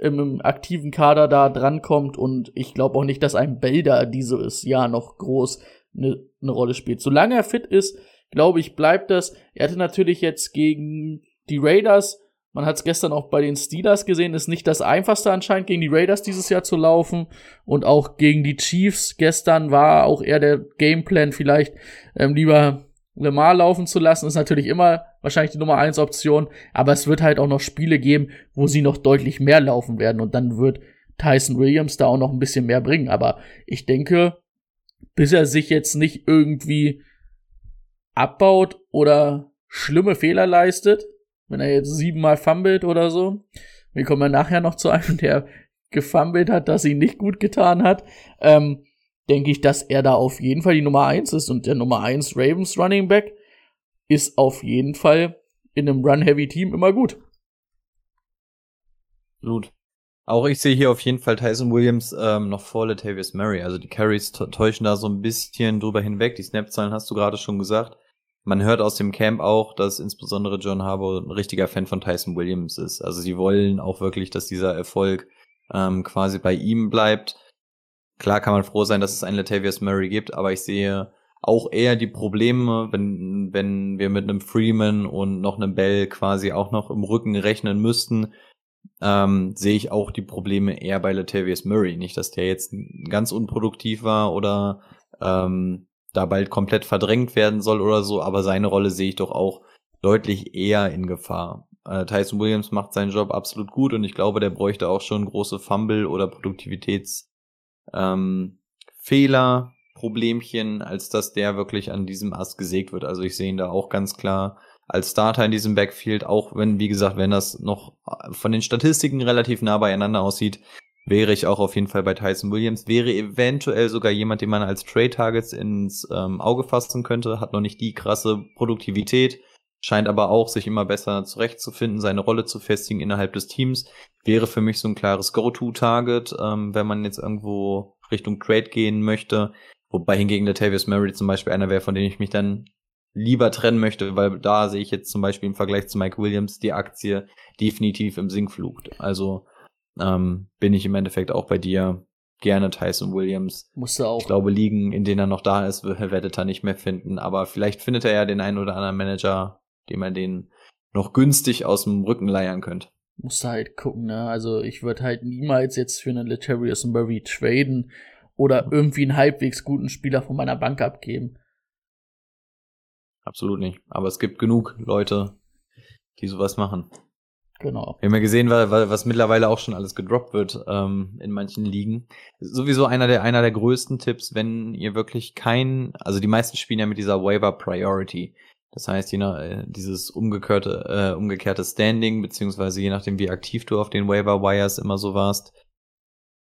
im, aktiven Kader da drankommt. Und ich glaube auch nicht, dass ein Belder dieses Jahr noch groß eine ne Rolle spielt. Solange er fit ist, glaube ich, bleibt das. Er hatte natürlich jetzt gegen die Raiders, man hat es gestern auch bei den Steelers gesehen, ist nicht das einfachste anscheinend gegen die Raiders dieses Jahr zu laufen. Und auch gegen die Chiefs gestern war auch eher der Gameplan vielleicht ähm, lieber Lemar laufen zu lassen, ist natürlich immer wahrscheinlich die Nummer 1 Option, aber es wird halt auch noch Spiele geben, wo sie noch deutlich mehr laufen werden und dann wird Tyson Williams da auch noch ein bisschen mehr bringen. Aber ich denke, bis er sich jetzt nicht irgendwie abbaut oder schlimme Fehler leistet, wenn er jetzt siebenmal fummelt oder so. Wir kommen ja nachher noch zu einem, der gefummelt hat, dass ihn nicht gut getan hat. Ähm, denke ich, dass er da auf jeden Fall die Nummer eins ist und der Nummer eins Ravens Running Back ist auf jeden Fall in einem Run-Heavy-Team immer gut. Gut. Auch ich sehe hier auf jeden Fall Tyson Williams ähm, noch vor Latavius Murray. Also die Carries täuschen da so ein bisschen drüber hinweg. Die Snap-Zahlen hast du gerade schon gesagt. Man hört aus dem Camp auch, dass insbesondere John Harbour ein richtiger Fan von Tyson Williams ist. Also sie wollen auch wirklich, dass dieser Erfolg ähm, quasi bei ihm bleibt. Klar kann man froh sein, dass es einen Latavius Murray gibt, aber ich sehe auch eher die Probleme, wenn, wenn wir mit einem Freeman und noch einem Bell quasi auch noch im Rücken rechnen müssten, ähm, sehe ich auch die Probleme eher bei Latavius Murray. Nicht, dass der jetzt ganz unproduktiv war oder ähm, da bald komplett verdrängt werden soll oder so, aber seine Rolle sehe ich doch auch deutlich eher in Gefahr. Äh, Tyson Williams macht seinen Job absolut gut und ich glaube, der bräuchte auch schon große Fumble oder Produktivitätsfehler, ähm, Problemchen, als dass der wirklich an diesem Ast gesägt wird. Also ich sehe ihn da auch ganz klar als Starter in diesem Backfield, auch wenn, wie gesagt, wenn das noch von den Statistiken relativ nah beieinander aussieht, wäre ich auch auf jeden Fall bei Tyson Williams. Wäre eventuell sogar jemand, den man als Trade Targets ins ähm, Auge fassen könnte. Hat noch nicht die krasse Produktivität, scheint aber auch sich immer besser zurechtzufinden, seine Rolle zu festigen innerhalb des Teams. Wäre für mich so ein klares Go-To-Target, ähm, wenn man jetzt irgendwo Richtung Trade gehen möchte. Wobei hingegen der Tavius Murray zum Beispiel einer wäre, von dem ich mich dann lieber trennen möchte, weil da sehe ich jetzt zum Beispiel im Vergleich zu Mike Williams die Aktie definitiv im Sinkflug. Also ähm, bin ich im Endeffekt auch bei dir. Gerne Tyson Williams. Musste auch. Ich glaube, Ligen, in denen er noch da ist, werdet er nicht mehr finden. Aber vielleicht findet er ja den einen oder anderen Manager, dem er den noch günstig aus dem Rücken leiern könnte. Musste halt gucken, ne? Also ich würde halt niemals jetzt für einen Letarius Murray traden oder irgendwie einen halbwegs guten Spieler von meiner Bank abgeben. Absolut nicht. Aber es gibt genug Leute, die sowas machen. Genau. Wir haben ja gesehen, was mittlerweile auch schon alles gedroppt wird ähm, in manchen Ligen. Sowieso einer der einer der größten Tipps, wenn ihr wirklich kein, also die meisten spielen ja mit dieser Waiver Priority. Das heißt, je nach äh, dieses umgekehrte, äh, umgekehrte Standing, beziehungsweise je nachdem, wie aktiv du auf den Waiver Wires immer so warst,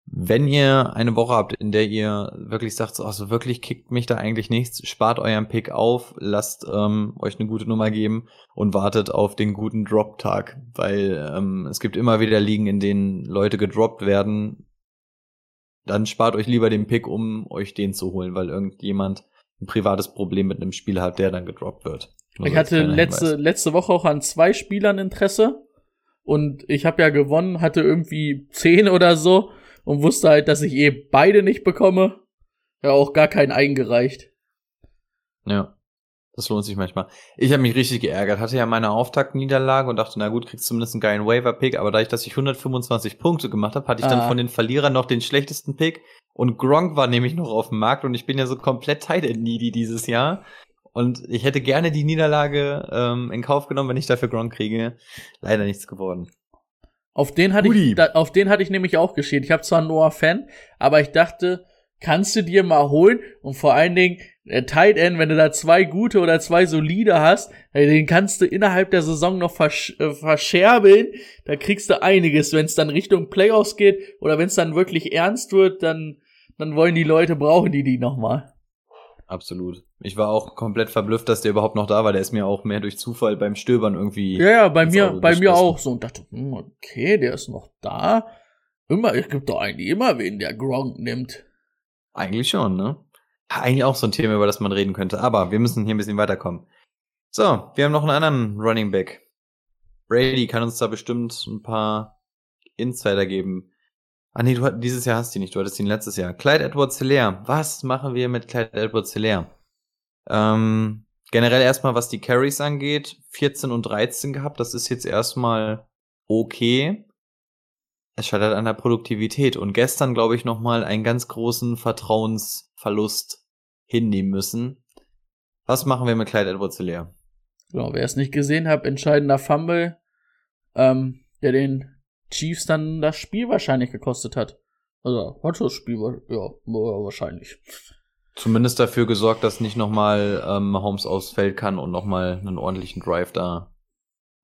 wenn ihr eine Woche habt, in der ihr wirklich sagt, so, also wirklich kickt mich da eigentlich nichts, spart euren Pick auf, lasst ähm, euch eine gute Nummer geben und wartet auf den guten Drop-Tag, weil ähm, es gibt immer wieder Ligen, in denen Leute gedroppt werden. Dann spart euch lieber den Pick, um euch den zu holen, weil irgendjemand ein privates Problem mit einem Spieler hat, der dann gedroppt wird. Nur ich hatte letzte, letzte Woche auch an zwei Spielern Interesse und ich habe ja gewonnen, hatte irgendwie zehn oder so und wusste halt, dass ich eh beide nicht bekomme. Ja, auch gar keinen eingereicht. Ja. Das lohnt sich manchmal. Ich habe mich richtig geärgert. Hatte ja meine Auftaktniederlage und dachte, na gut, kriegst zumindest einen geilen Waiver-Pick. Aber da ich, dass ich 125 Punkte gemacht habe, hatte ich ah. dann von den Verlierern noch den schlechtesten Pick. Und Gronk war nämlich noch auf dem Markt und ich bin ja so komplett tight needy dieses Jahr. Und ich hätte gerne die Niederlage ähm, in Kauf genommen, wenn ich dafür Gronk kriege. Leider nichts geworden. Auf den hatte ich, da, auf den hatte ich nämlich auch geschehen. Ich habe zwar Noah Fan, aber ich dachte, kannst du dir mal holen und vor allen Dingen der Tight End, wenn du da zwei gute oder zwei solide hast, den kannst du innerhalb der Saison noch versch äh, verscherbeln. Da kriegst du einiges, wenn es dann Richtung Playoffs geht oder wenn es dann wirklich ernst wird, dann dann wollen die Leute brauchen die die noch mal. Absolut. Ich war auch komplett verblüfft, dass der überhaupt noch da war. Der ist mir auch mehr durch Zufall beim Stöbern irgendwie. Ja, ja, bei mir, bei mir auch so und dachte, hm, okay, der ist noch da. Immer, es gibt doch eigentlich immer wen, der Gronk nimmt. Eigentlich schon, ne? Eigentlich auch so ein Thema, über das man reden könnte. Aber wir müssen hier ein bisschen weiterkommen. So, wir haben noch einen anderen Running Back. Brady kann uns da bestimmt ein paar Insider geben. Ah nee, du hat, dieses Jahr hast du ihn nicht, du hattest ihn letztes Jahr. Clyde Edwards Hilaire. Was machen wir mit Clyde Edwards Hilaire? Ähm, generell erstmal, was die Carries angeht, 14 und 13 gehabt. Das ist jetzt erstmal okay. Es scheitert an der Produktivität. Und gestern, glaube ich, nochmal einen ganz großen Vertrauensverlust hinnehmen müssen. Was machen wir mit Clyde Edwards Hilaire? Genau, wer es nicht gesehen hat, entscheidender Fumble, ähm, der den Chiefs dann das Spiel wahrscheinlich gekostet hat. Also, hat das Spiel, ja, wa- wahrscheinlich. Zumindest dafür gesorgt, dass nicht nochmal ähm, Holmes aufs Feld kann und nochmal einen ordentlichen Drive da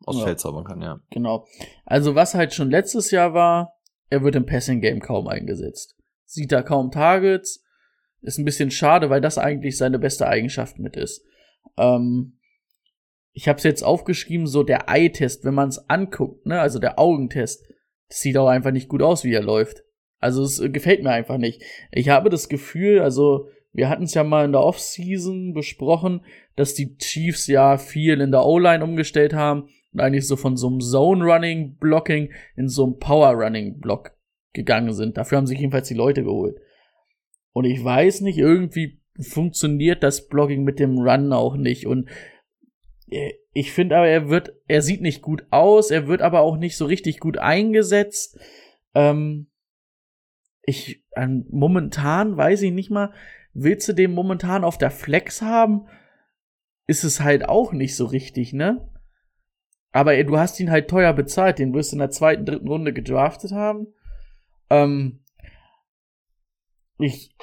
aufs Ja. Feld zaubern kann, ja. Genau. Also, was halt schon letztes Jahr war, er wird im Passing Game kaum eingesetzt. Sieht da kaum Targets. Ist ein bisschen schade, weil das eigentlich seine beste Eigenschaft mit ist. Ähm, ich habe es jetzt aufgeschrieben, so der Eye-Test, wenn man es anguckt, ne, also der Augentest, das sieht auch einfach nicht gut aus, wie er läuft. Also es äh, gefällt mir einfach nicht. Ich habe das Gefühl, also wir hatten es ja mal in der Offseason besprochen, dass die Chiefs ja viel in der O-Line umgestellt haben und eigentlich so von so einem Zone-Running-Blocking in so einem Power-Running-Block gegangen sind. Dafür haben sich jedenfalls die Leute geholt. Und ich weiß nicht, irgendwie funktioniert das Blocking mit dem Run auch nicht. Und ich finde aber, er wird, er sieht nicht gut aus, er wird aber auch nicht so richtig gut eingesetzt. Ähm, ich, an, momentan weiß ich nicht mal, willst du den momentan auf der Flex haben? Ist es halt auch nicht so richtig, ne? Aber ey, du hast ihn halt teuer bezahlt, den wirst du in der zweiten, dritten Runde gedraftet haben. Ähm, ich,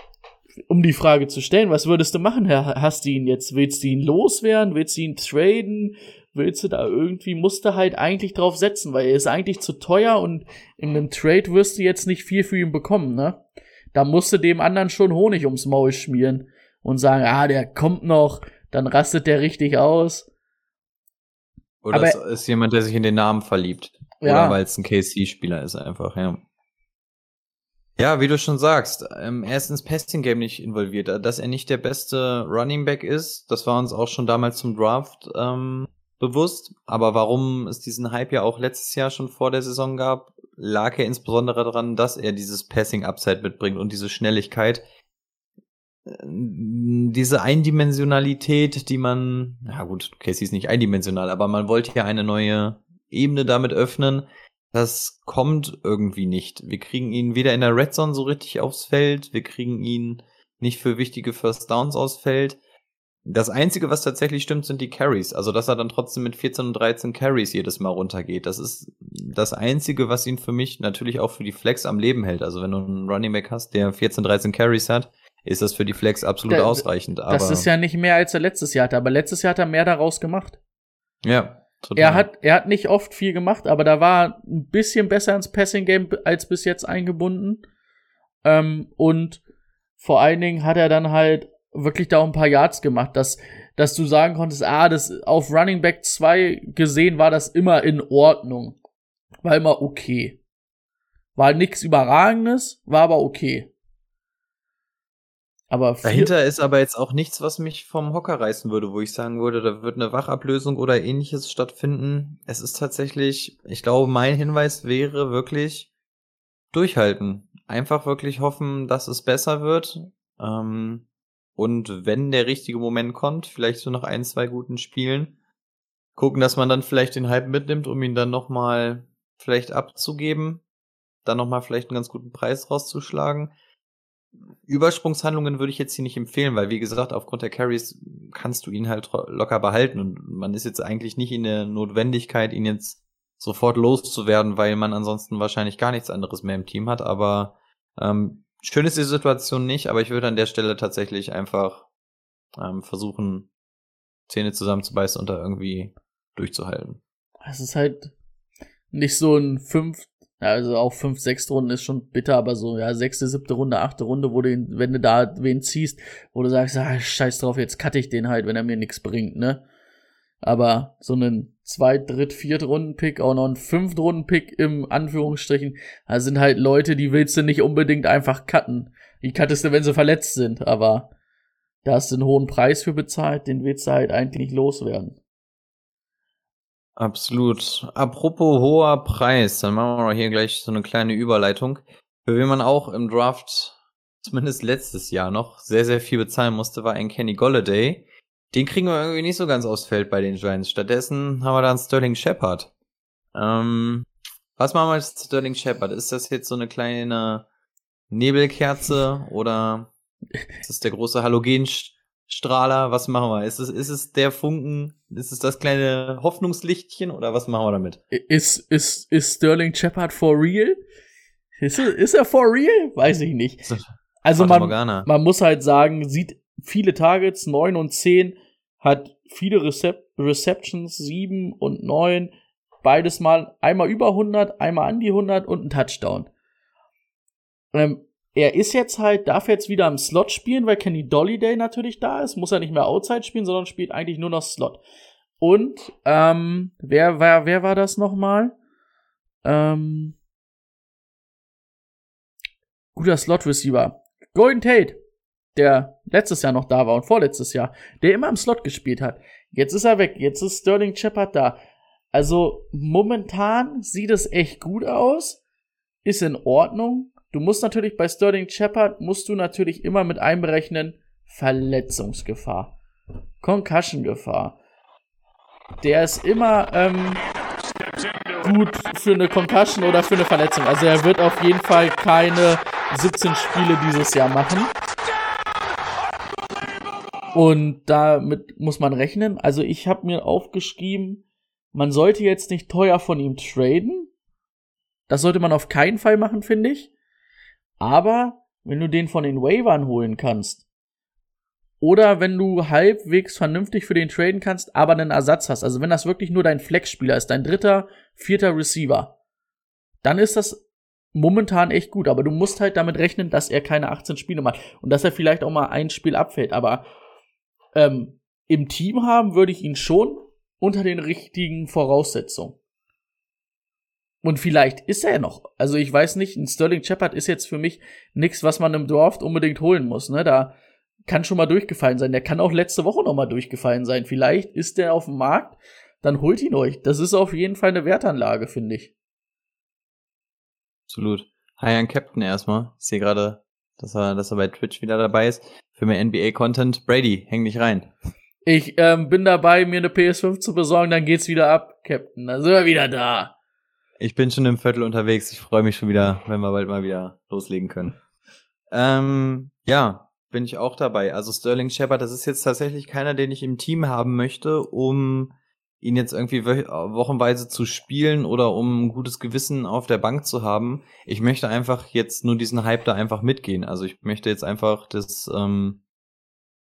um die Frage zu stellen, was würdest du machen, Herr Hast du ihn jetzt? Willst du ihn loswerden? Willst du ihn traden? Willst du da irgendwie, musst du halt eigentlich drauf setzen, weil er ist eigentlich zu teuer und in einem Trade wirst du jetzt nicht viel für ihn bekommen, ne? Da musst du dem anderen schon Honig ums Maul schmieren und sagen, ah, der kommt noch, dann rastet der richtig aus. Oder Aber- es ist jemand, der sich in den Namen verliebt. Ja. Oder weil es ein KC-Spieler ist einfach, ja. Ja, wie du schon sagst, ähm, er ist ins Passing-Game nicht involviert. Dass er nicht der beste Running Back ist, das war uns auch schon damals zum Draft ähm, bewusst. Aber warum es diesen Hype ja auch letztes Jahr schon vor der Saison gab, lag ja insbesondere daran, dass er dieses Passing-Upside mitbringt und diese Schnelligkeit. Ähm, Diese Eindimensionalität, die man, ja gut, Casey ist nicht eindimensional, aber man wollte ja eine neue Ebene damit öffnen. Das kommt irgendwie nicht. Wir kriegen ihn weder in der Red Zone so richtig aufs Feld, wir kriegen ihn nicht für wichtige First Downs aufs Feld. Das Einzige, was tatsächlich stimmt, sind die Carries. Also, dass er dann trotzdem mit 14 und 13 Carries jedes Mal runtergeht. Das ist das Einzige, was ihn für mich natürlich auch für die Flex am Leben hält. Also, wenn du einen Running Back hast, der 14, 13 Carries hat, ist das für die Flex absolut Da- ausreichend. Aber, das ist ja nicht mehr, als er letztes Jahr hatte, aber letztes Jahr hat er mehr daraus gemacht. ja, total. Er hat, er hat nicht oft viel gemacht, aber da war ein bisschen besser ins Passing Game als bis jetzt eingebunden. Ähm, und vor allen Dingen hat er dann halt wirklich da auch ein paar Yards gemacht, dass, dass du sagen konntest, ah, das auf Running Back 2 gesehen war das immer in Ordnung. War immer okay. War nichts Überragendes, war aber okay. Aber Dahinter ist aber jetzt auch nichts, was mich vom Hocker reißen würde, wo ich sagen würde, da wird eine Wachablösung oder ähnliches stattfinden. Es ist tatsächlich, ich glaube, mein Hinweis wäre wirklich durchhalten. Einfach wirklich hoffen, dass es besser wird. Ähm, und wenn der richtige Moment kommt, vielleicht so nach ein, zwei guten Spielen, gucken, dass man dann vielleicht den Hype mitnimmt, um ihn dann nochmal vielleicht abzugeben, dann nochmal vielleicht einen ganz guten Preis rauszuschlagen. Übersprungshandlungen würde ich jetzt hier nicht empfehlen, weil wie gesagt, aufgrund der Carries kannst du ihn halt locker behalten und man ist jetzt eigentlich nicht in der Notwendigkeit, ihn jetzt sofort loszuwerden, weil man ansonsten wahrscheinlich gar nichts anderes mehr im Team hat. Aber ähm, schön ist die Situation nicht, aber ich würde an der Stelle tatsächlich einfach ähm, versuchen, Zähne zusammenzubeißen und da irgendwie durchzuhalten. Es ist halt nicht so ein fünf, Also auch fünf, sechs Runden ist schon bitter, aber so, ja, sechste, siebte Runde, achte Runde, wo du, ihn, wenn du da wen ziehst, wo du sagst, ah, scheiß drauf, jetzt cutte ich den halt, wenn er mir nichts bringt, ne? Aber so einen zweit, dritt, viert Runden-Pick, auch noch einen fünft Runden-Pick im Anführungsstrichen, da sind halt Leute, die willst du nicht unbedingt einfach cutten. Die cuttest du, wenn sie verletzt sind, aber da hast du einen hohen Preis für bezahlt, den willst du halt eigentlich loswerden. Absolut. Apropos hoher Preis, dann machen wir hier gleich so eine kleine Überleitung. Für wen man auch im Draft, zumindest letztes Jahr noch, sehr, sehr viel bezahlen musste, war ein Kenny Golladay. Den kriegen wir irgendwie nicht so ganz aufs Feld bei den Giants. Stattdessen haben wir da einen Sterling Shepard. Ähm, was machen wir mit Sterling Shepard? Ist das jetzt so eine kleine Nebelkerze oder ist das der große Halogen Strahler, was machen wir? Ist es, ist es der Funken? Ist es das kleine Hoffnungslichtchen oder was machen wir damit? Ist, ist, ist Sterling Shepard for real? Ist, ist er for real? Weiß ich nicht. Also man, man muss halt sagen, sieht viele Targets, 9 und 10, hat viele Recep Receptions, 7 und 9, beides mal einmal über 100, einmal an die 100 und ein Touchdown. Ähm, er ist jetzt halt, darf jetzt wieder im Slot spielen, weil Kenny Dolliday natürlich da ist. Muss er nicht mehr Outside spielen, sondern spielt eigentlich nur noch Slot. Und, ähm, wer war, wer war das nochmal? Ähm, guter Slot-Receiver. Golden Tate, der letztes Jahr noch da war und vorletztes Jahr, der immer im Slot gespielt hat. Jetzt ist er weg. Jetzt ist Sterling Shepard da. Also, momentan sieht es echt gut aus. Ist in Ordnung Du musst natürlich bei Sterling Shepard musst du natürlich immer mit einberechnen Verletzungsgefahr, Concussion-Gefahr. Der ist immer ähm, gut für eine Concussion oder für eine Verletzung. Also er wird auf jeden Fall keine 17 Spiele dieses Jahr machen. Und damit muss man rechnen. Also ich habe mir aufgeschrieben, man sollte jetzt nicht teuer von ihm traden. Das sollte man auf keinen Fall machen, finde ich. Aber wenn du den von den Waivern holen kannst, oder wenn du halbwegs vernünftig für den traden kannst, aber einen Ersatz hast, also wenn das wirklich nur dein Flex-Spieler ist, dein dritter, vierter Receiver, dann ist das momentan echt gut. Aber du musst halt damit rechnen, dass er keine 18 Spiele macht und dass er vielleicht auch mal ein Spiel abfällt. Aber ähm, im Team haben würde ich ihn schon unter den richtigen Voraussetzungen. Und vielleicht ist er noch. Also ich weiß nicht, ein Sterling Shepard ist jetzt für mich nichts, was man im Draft unbedingt holen muss. Ne? Da kann schon mal durchgefallen sein. Der kann auch letzte Woche noch mal durchgefallen sein. Vielleicht ist der auf dem Markt, dann holt ihn euch. Das ist auf jeden Fall eine Wertanlage, finde ich. Absolut. Hi an Captain erstmal. Ich sehe gerade, dass er, dass er bei Twitch wieder dabei ist. Für mehr NBA-Content. Brady, häng dich rein. Ich ähm, bin dabei, mir eine PS5 zu besorgen, dann geht's wieder ab, Captain. Dann sind wir wieder da. Ich bin schon im Viertel unterwegs. Ich freue mich schon wieder, wenn wir bald mal wieder loslegen können. Ähm, ja, bin ich auch dabei. Also Sterling Shepard, das ist jetzt tatsächlich keiner, den ich im Team haben möchte, um ihn jetzt irgendwie wochenweise zu spielen oder um ein gutes Gewissen auf der Bank zu haben. Ich möchte einfach jetzt nur diesen Hype da einfach mitgehen. Also ich möchte jetzt einfach das, ähm,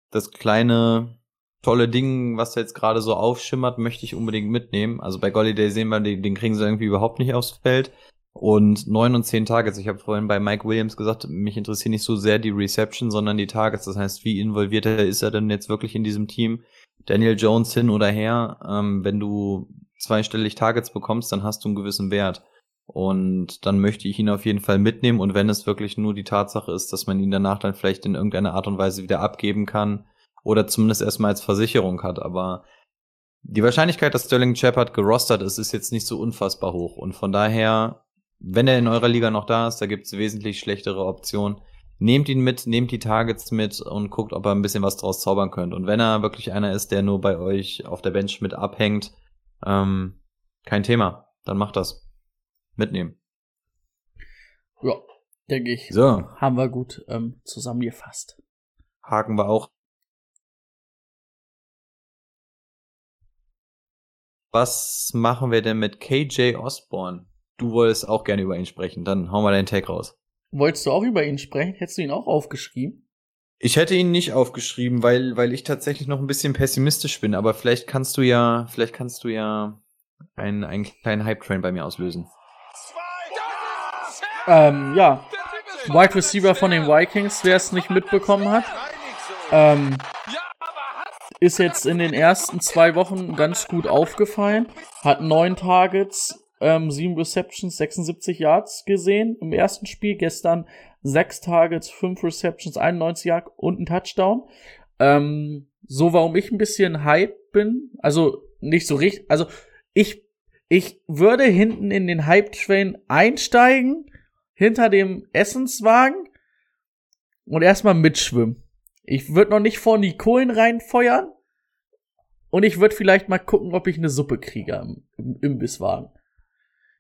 das kleine tolle Ding, was jetzt gerade so aufschimmert, möchte ich unbedingt mitnehmen. Also bei Golliday sehen wir, den, den kriegen sie irgendwie überhaupt nicht aufs Feld. Und neun und zehn Targets. Ich habe vorhin bei Mike Williams gesagt, mich interessiert nicht so sehr die Reception, sondern die Targets. Das heißt, wie involviert er ist er denn jetzt wirklich in diesem Team? Daniel Jones hin oder her. Ähm, wenn du zweistellig Targets bekommst, dann hast du einen gewissen Wert. Und dann möchte ich ihn auf jeden Fall mitnehmen. Und wenn es wirklich nur die Tatsache ist, dass man ihn danach dann vielleicht in irgendeiner Art und Weise wieder abgeben kann, oder zumindest erstmal als Versicherung hat. Aber die Wahrscheinlichkeit, dass Sterling Shepard gerostert ist, ist jetzt nicht so unfassbar hoch. Und von daher, wenn er in eurer Liga noch da ist, da gibt es wesentlich schlechtere Optionen. Nehmt ihn mit, nehmt die Targets mit und guckt, ob er ein bisschen was draus zaubern könnt. Und wenn er wirklich einer ist, der nur bei euch auf der Bench mit abhängt, ähm, kein Thema. Dann macht das. Mitnehmen. Ja, denke ich. So. Haben wir gut ähm, zusammengefasst. Haken wir auch Was machen wir denn mit KJ Osborne? Du wolltest auch gerne über ihn sprechen, dann hauen wir deinen Tag raus. Wolltest du auch über ihn sprechen? Hättest du ihn auch aufgeschrieben? Ich hätte ihn nicht aufgeschrieben, weil, weil ich tatsächlich noch ein bisschen pessimistisch bin, aber vielleicht kannst du ja, vielleicht kannst du ja einen, einen kleinen Hype-Train bei mir auslösen. Ähm, ja. Wide Receiver von den Vikings, wer es nicht mitbekommen hat. Ähm, ist jetzt in den ersten zwei Wochen ganz gut aufgefallen. Hat neun Targets, ähm, sieben Receptions, 76 Yards gesehen im ersten Spiel. Gestern sechs Targets, fünf Receptions, 91 Yards und ein Touchdown. Ähm, so, warum ich ein bisschen hype bin, also nicht so richtig, also ich, ich würde hinten in den Hype-Train einsteigen, hinter dem Essenswagen und erstmal mitschwimmen. Ich würde noch nicht vor die Kohlen reinfeuern. Und ich würde vielleicht mal gucken, ob ich eine Suppe kriege im, im Imbisswagen.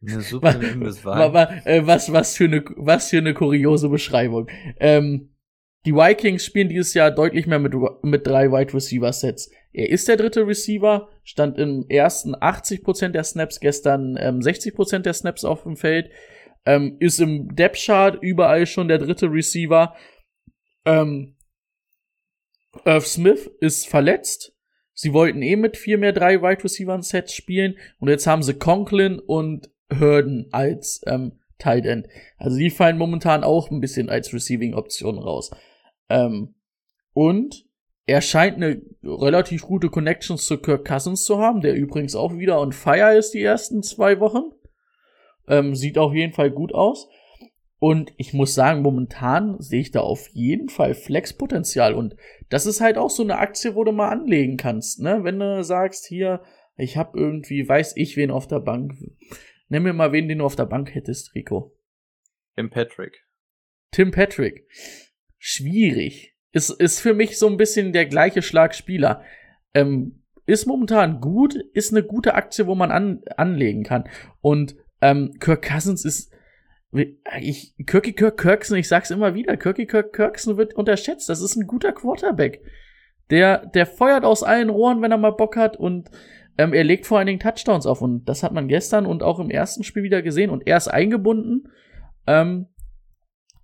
Eine Suppe im Imbisswagen. Was, äh, was, was, für eine, was für eine kuriose Beschreibung. Ähm, die Vikings spielen dieses Jahr deutlich mehr mit, mit drei Wide Receiver Sets. Er ist der dritte Receiver, stand im ersten 80% der Snaps, gestern ähm, 60% der Snaps auf dem Feld, ähm, ist im Depth Chart überall schon der dritte Receiver. Ähm, Irv Smith ist verletzt. Sie wollten eh mit vier mehr drei Wide Receiver Sets spielen und jetzt haben sie Conklin und Hurden als ähm, Tight End. Also die fallen momentan auch ein bisschen als Receiving Option raus. Ähm, und er scheint eine relativ gute Connection zu Kirk Cousins zu haben, der übrigens auch wieder on fire ist die ersten zwei Wochen. Ähm, sieht auf jeden Fall gut aus. Und ich muss sagen, momentan sehe ich da auf jeden Fall Flexpotenzial. Und das ist halt auch so eine Aktie, wo du mal anlegen kannst. Ne? Wenn du sagst, hier, ich habe irgendwie, weiß ich, wen auf der Bank. Nimm mir mal wen, den du auf der Bank hättest, Rico. Tim Patrick. Tim Patrick. Schwierig. Ist, ist für mich so ein bisschen der gleiche Schlag Spieler. Ähm, ist momentan gut, ist eine gute Aktie, wo man an, anlegen kann. Und ähm, Kirk Cousins ist ich, Kirky Kirk Kirksen, ich sag's immer wieder, Kirky Kirk Kirksen wird unterschätzt. Das ist ein guter Quarterback. Der, der feuert aus allen Rohren, wenn er mal Bock hat und ähm, er legt vor allen Dingen Touchdowns auf und das hat man gestern und auch im ersten Spiel wieder gesehen und er ist eingebunden. Ähm,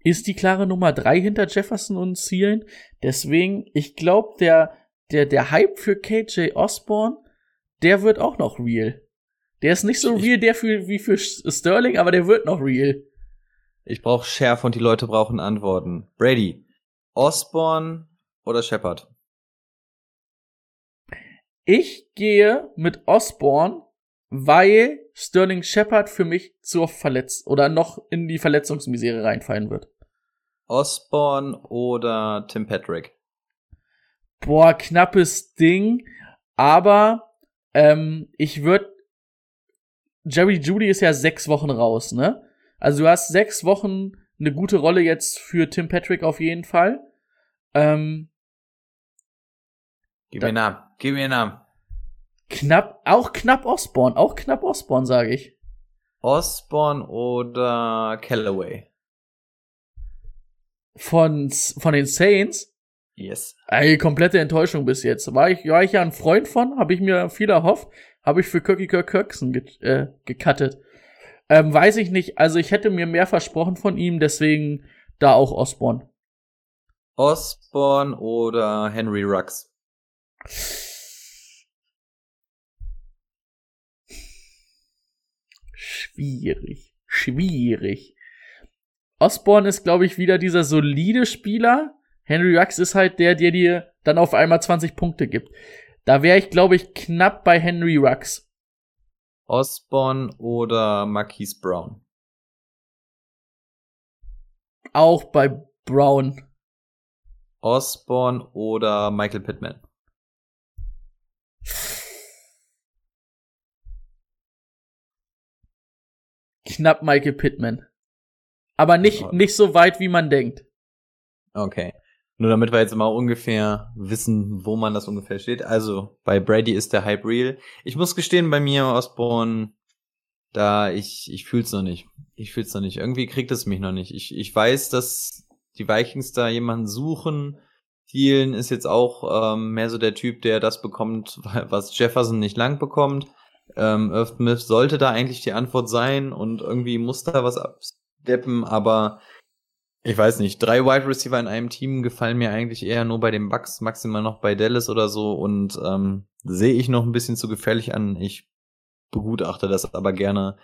ist die klare Nummer drei hinter Jefferson und Zielen. Deswegen, ich glaube, der, der, der Hype für KJ Osborne, der wird auch noch real. Der ist nicht so real der für, wie für Sterling, aber der wird noch real. Ich brauche Schärfe und die Leute brauchen Antworten. Brady, Osborne oder Shepard? Ich gehe mit Osborne, weil Sterling Shepard für mich zur Verletz oder noch in die Verletzungsmisere reinfallen wird. Osborne oder Tim Patrick? Boah, knappes Ding, aber ähm, ich würde Jerry Judy ist ja sechs Wochen raus, ne? Also du hast sechs Wochen eine gute Rolle jetzt für Tim Patrick auf jeden Fall. Ähm, Gib mir einen Namen. Gib mir einen Namen. Knapp, auch knapp Osborne, auch knapp Osborne, sage ich. Osborne oder Callaway? Von, von den Saints? Yes. Ey, komplette Enttäuschung bis jetzt. War ich, war ich ja ein Freund von, habe ich mir viel erhofft, habe ich für Kirky Kirk Kirksen ge äh, gecuttet. Ähm, weiß ich nicht. Also ich hätte mir mehr versprochen von ihm, deswegen da auch Osborne. Osborne oder Henry Rux? Schwierig. Schwierig. Osborne ist, glaube ich, wieder dieser solide Spieler. Henry Rux ist halt der, der dir dann auf einmal 20 Punkte gibt. Da wäre ich, glaube ich, knapp bei Henry Rux. Osborne oder Marquise Brown? Auch bei Brown. Osborne oder Michael Pittman? Knapp Michael Pittman. Aber nicht, nicht so weit, wie man denkt. Okay. Nur damit wir jetzt mal ungefähr wissen, wo man das ungefähr steht. Also, bei Brady ist der Hype real. Ich muss gestehen, bei mir, Osborne, da ich, ich fühl's noch nicht. Ich fühl's noch nicht. Irgendwie kriegt es mich noch nicht. Ich, ich weiß, dass die Vikings da jemanden suchen. Thielen ist jetzt auch ähm, mehr so der Typ, der das bekommt, was Jefferson nicht lang bekommt. Ähm, Earth Smith sollte da eigentlich die Antwort sein und irgendwie muss da was absteppen, aber ich weiß nicht, drei Wide Receiver in einem Team gefallen mir eigentlich eher nur bei den Bucks, maximal noch bei Dallas oder so und ähm, sehe ich noch ein bisschen zu gefährlich an. Ich begutachte das aber gerne.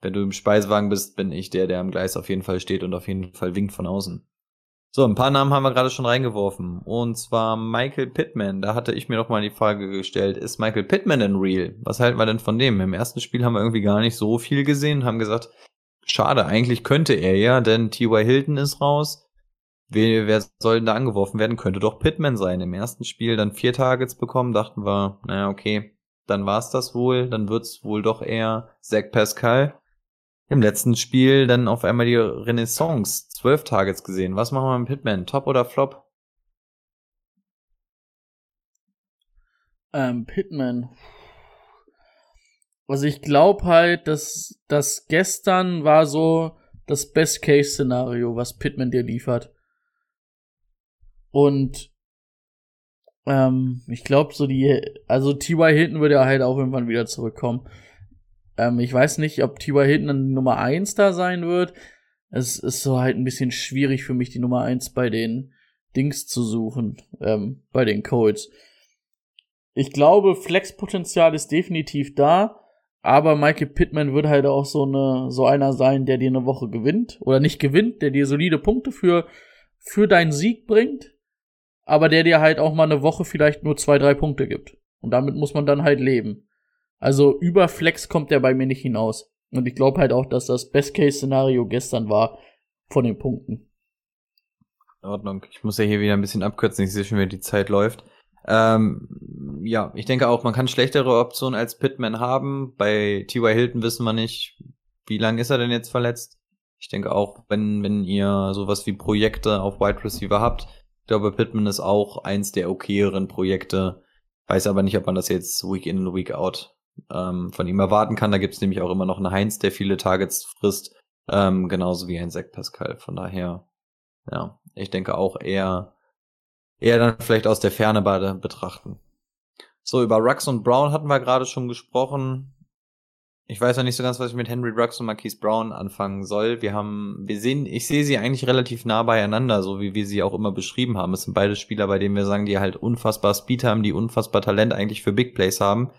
wenn du im Speisewagen bist, bin ich der, der am Gleis auf jeden Fall steht und auf jeden Fall winkt von außen. So, ein paar Namen haben wir gerade schon reingeworfen. Und zwar Michael Pittman. Da hatte ich mir doch mal die Frage gestellt, ist Michael Pittman denn real? Was halten wir denn von dem? Im ersten Spiel haben wir irgendwie gar nicht so viel gesehen, haben gesagt, schade, eigentlich könnte er ja, denn T.Y. Hilton ist raus. Wer, wer soll denn da angeworfen werden? Könnte doch Pittman sein. Im ersten Spiel dann vier Targets bekommen, dachten wir, naja, okay, dann war's das wohl, dann wird's wohl doch eher Zach Pascal. Im letzten Spiel dann auf einmal die Renaissance. Zwölf Targets gesehen. Was machen wir mit Pitman? Top oder Flop? Ähm, Pitman. Also ich glaube halt, dass das gestern war so das Best-Case-Szenario, was Pitman dir liefert. Und ähm, ich glaube so die, also T.Y. Hilton würde ja halt auch irgendwann wieder zurückkommen. Ähm, ich weiß nicht, ob T.Y. Hilton dann Nummer 1 da sein wird. Es ist so halt ein bisschen schwierig für mich, die Nummer 1 bei den Dings zu suchen, ähm, bei den Colts. Ich glaube, Flexpotenzial ist definitiv da, aber Michael Pittman wird halt auch so eine, so einer sein, der dir eine Woche gewinnt oder nicht gewinnt, der dir solide Punkte für, für deinen Sieg bringt, aber der dir halt auch mal eine Woche vielleicht nur zwei, drei Punkte gibt. Und damit muss man dann halt leben. Also über Flex kommt der bei mir nicht hinaus. Und ich glaube halt auch, dass das Best-Case-Szenario gestern war von den Punkten. In Ordnung. Ich muss ja hier wieder ein bisschen abkürzen. Ich sehe schon, wie die Zeit läuft. Ähm, ja, ich denke auch, man kann schlechtere Optionen als Pitman haben. Bei T.Y. Hilton wissen wir nicht, wie lange ist er denn jetzt verletzt. Ich denke auch, wenn, wenn ihr sowas wie Projekte auf Wide Receiver habt, ich glaube, Pittman ist auch eins der okayeren Projekte. Weiß aber nicht, ob man das jetzt Week in, Week out ähm, von ihm erwarten kann. Da gibt's nämlich auch immer noch einen Heinz, der viele Targets frisst, ähm, genauso wie ein Zach Pascal. Von daher, ja, ich denke auch eher, eher dann vielleicht aus der Ferne beide betrachten. So, über Rux und Brown hatten wir gerade schon gesprochen. Ich weiß noch nicht so ganz, was ich mit Henry Rux und Marquise Brown anfangen soll. Wir haben, wir sehen, ich sehe sie eigentlich relativ nah beieinander, so wie wir sie auch immer beschrieben haben. Es sind beide Spieler, bei denen wir sagen, die halt unfassbar Speed haben, die unfassbar Talent eigentlich für Big Plays haben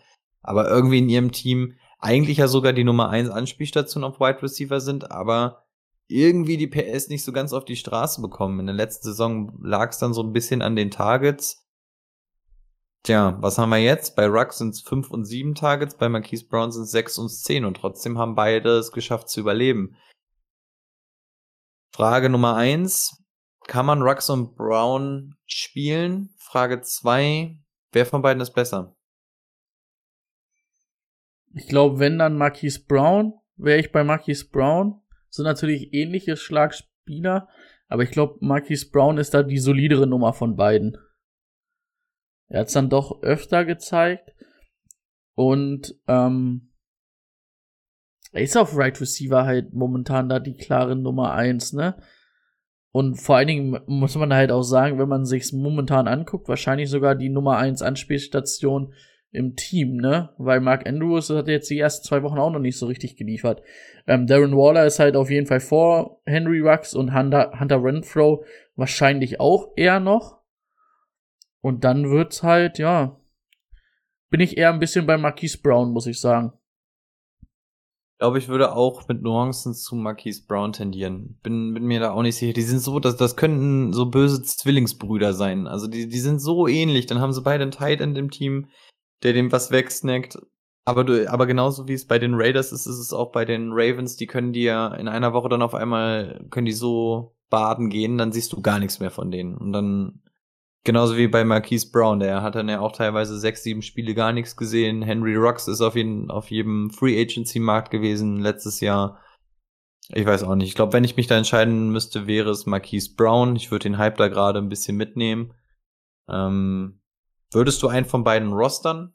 aber irgendwie in ihrem Team eigentlich ja sogar die Nummer 1 Anspielstation auf Wide Receiver sind, aber irgendwie die PS nicht so ganz auf die Straße bekommen. In der letzten Saison lag es dann so ein bisschen an den Targets. Tja, was haben wir jetzt? Bei Ruck sind es 5 und 7 Targets, bei Marquise Brown sind es 6 und 10 und trotzdem haben beide es geschafft zu überleben. Frage Nummer 1. Kann man Rux und Brown spielen? Frage 2. Wer von beiden ist besser? Ich glaube, wenn dann Marquise Brown, wäre ich bei Marquise Brown. Sind natürlich ähnliche Schlagspieler, aber ich glaube, Marquise Brown ist da die solidere Nummer von beiden. Er hat es dann doch öfter gezeigt. Und ähm, er ist auf Right Receiver halt momentan da die klare Nummer eins, ne? Und vor allen Dingen muss man halt auch sagen, wenn man sich's momentan anguckt, wahrscheinlich sogar die Nummer eins Anspielstation im Team, ne? Weil Mark Andrews hat jetzt die ersten zwei Wochen auch noch nicht so richtig geliefert. Ähm, Darren Waller ist halt auf jeden Fall vor Henry Rux und Hunter, Hunter Renfro wahrscheinlich auch eher noch. Und dann wird's halt, ja, bin ich eher ein bisschen bei Marquise Brown, muss ich sagen. Ich glaube, ich würde auch mit Nuancen zu Marquise Brown tendieren. Bin, bin mir da auch nicht sicher. Die sind so, das, das könnten so böse Zwillingsbrüder sein. Also die, die sind so ähnlich. Dann haben sie beide ein Tight End im Team der dem was wegsnackt. Aber du, aber genauso wie es bei den Raiders ist, ist es auch bei den Ravens, die können dir in einer Woche dann auf einmal, können die so baden gehen, dann siehst du gar nichts mehr von denen. Und dann, genauso wie bei Marquise Brown, der hat dann ja auch teilweise sechs, sieben Spiele gar nichts gesehen. Henry Rocks ist auf jeden, auf jedem Free Agency Markt gewesen letztes Jahr. Ich weiß auch nicht. Ich glaube, wenn ich mich da entscheiden müsste, wäre es Marquise Brown. Ich würde den Hype da gerade ein bisschen mitnehmen. Ähm, Würdest du einen von beiden rostern?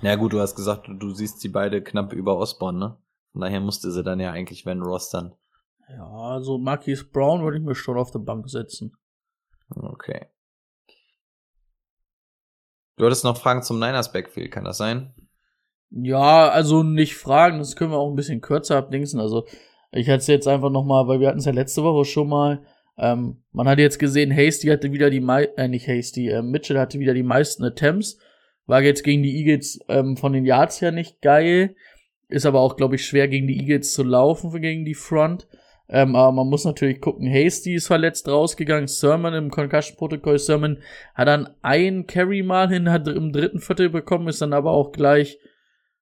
Na gut, du hast gesagt, du, du siehst sie beide knapp über Osborne, ne? Von daher musste sie dann ja eigentlich wenn rostern. Ja, also Marquis Brown würde ich mir schon auf der Bank setzen. Okay. Du hattest noch Fragen zum Niners Backfield, kann das sein? Ja, also nicht Fragen, das können wir auch ein bisschen kürzer abdingsen. Also ich hatte es jetzt einfach noch mal, weil wir hatten es ja letzte Woche schon mal ähm, man hat jetzt gesehen, Hasty hatte wieder die mei äh, nicht Hasty, äh, Mitchell hatte wieder die meisten Attempts War jetzt gegen die Eagles ähm, von den Yards her nicht geil. Ist aber auch, glaube ich, schwer gegen die Eagles zu laufen gegen die Front. Ähm, aber man muss natürlich gucken, Hasty ist verletzt rausgegangen, Sermon im Concussion-Protokoll, Sermon hat dann ein Carry mal hin, hat im dritten Viertel bekommen, ist dann aber auch gleich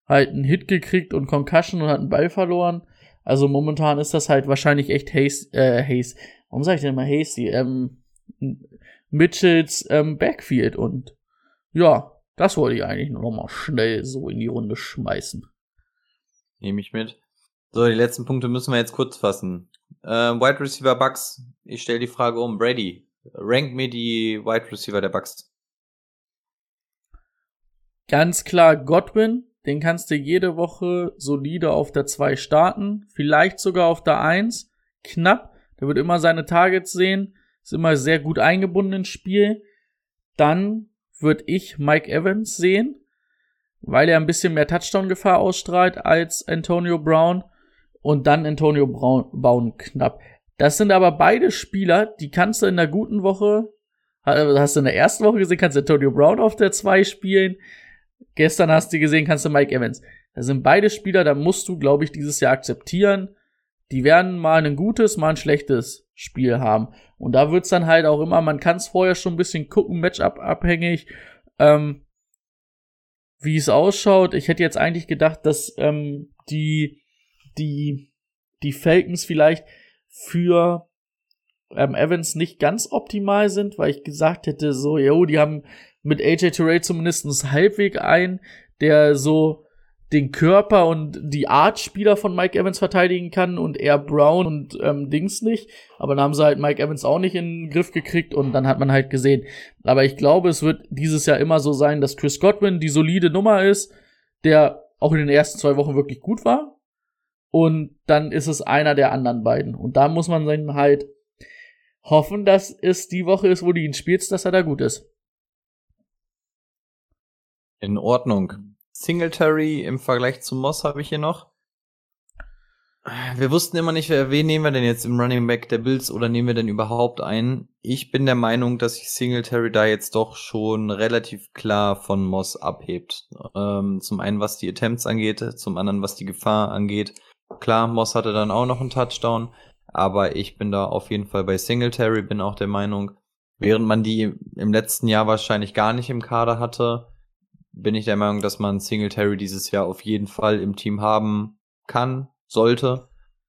halt einen Hit gekriegt und Concussion und hat einen Ball verloren. Also momentan ist das halt wahrscheinlich echt Hasty, äh, Hasty. Warum sag ich denn immer Hasty? Ähm, Mitchells ähm, Backfield und ja, das wollte ich eigentlich nur noch mal schnell so in die Runde schmeißen. Nehme ich mit. So, die letzten Punkte müssen wir jetzt kurz fassen. Äh, Wide Receiver Bucks. Ich stelle die Frage um. Brady, rank mir die Wide Receiver der Bucks. Ganz klar Godwin. Den kannst du jede Woche solide auf der 2 starten. Vielleicht sogar auf der 1. Knapp. Der wird immer seine Targets sehen. Ist immer sehr gut eingebunden ins Spiel. Dann würde ich Mike Evans sehen, weil er ein bisschen mehr Touchdown-Gefahr ausstrahlt als Antonio Brown und dann Antonio Brown knapp. Das sind aber beide Spieler, die kannst du in der guten Woche, hast du in der ersten Woche gesehen, kannst du Antonio Brown auf der 2 spielen. Gestern hast du gesehen, kannst du Mike Evans. Das sind beide Spieler, da musst du, glaube ich, dieses Jahr akzeptieren. Die werden mal ein gutes, mal ein schlechtes Spiel haben. Und da wird's dann halt auch immer, man kann es vorher schon ein bisschen gucken, Matchup abhängig, ähm, wie es ausschaut. Ich hätte jetzt eigentlich gedacht, dass ähm, die die, die Falcons vielleicht für ähm, Evans nicht ganz optimal sind, weil ich gesagt hätte, so, jo, die haben mit AJ Terrell zumindest halbweg ein, der so den Körper und die Art Spieler von Mike Evans verteidigen kann und eher Brown und ähm, Dings nicht. Aber dann haben sie halt Mike Evans auch nicht in den Griff gekriegt und dann hat man halt gesehen. Aber ich glaube, es wird dieses Jahr immer so sein, dass Chris Godwin die solide Nummer ist, der auch in den ersten zwei Wochen wirklich gut war und dann ist es einer der anderen beiden. Und da muss man dann halt hoffen, dass es die Woche ist, wo du ihn spielst, dass er da gut ist. In Ordnung. Singletary im Vergleich zu Moss habe ich hier noch. Wir wussten immer nicht, wen nehmen wir denn jetzt im Running Back der Bills oder nehmen wir denn überhaupt einen? Ich bin der Meinung, dass sich Singletary da jetzt doch schon relativ klar von Moss abhebt. Ähm, zum einen was die Attempts angeht, zum anderen was die Gefahr angeht. Klar, Moss hatte dann auch noch einen Touchdown, aber ich bin da auf jeden Fall bei Singletary, bin auch der Meinung, während man die im letzten Jahr wahrscheinlich gar nicht im Kader hatte, bin ich der Meinung, dass man Singletary dieses Jahr auf jeden Fall im Team haben kann, sollte.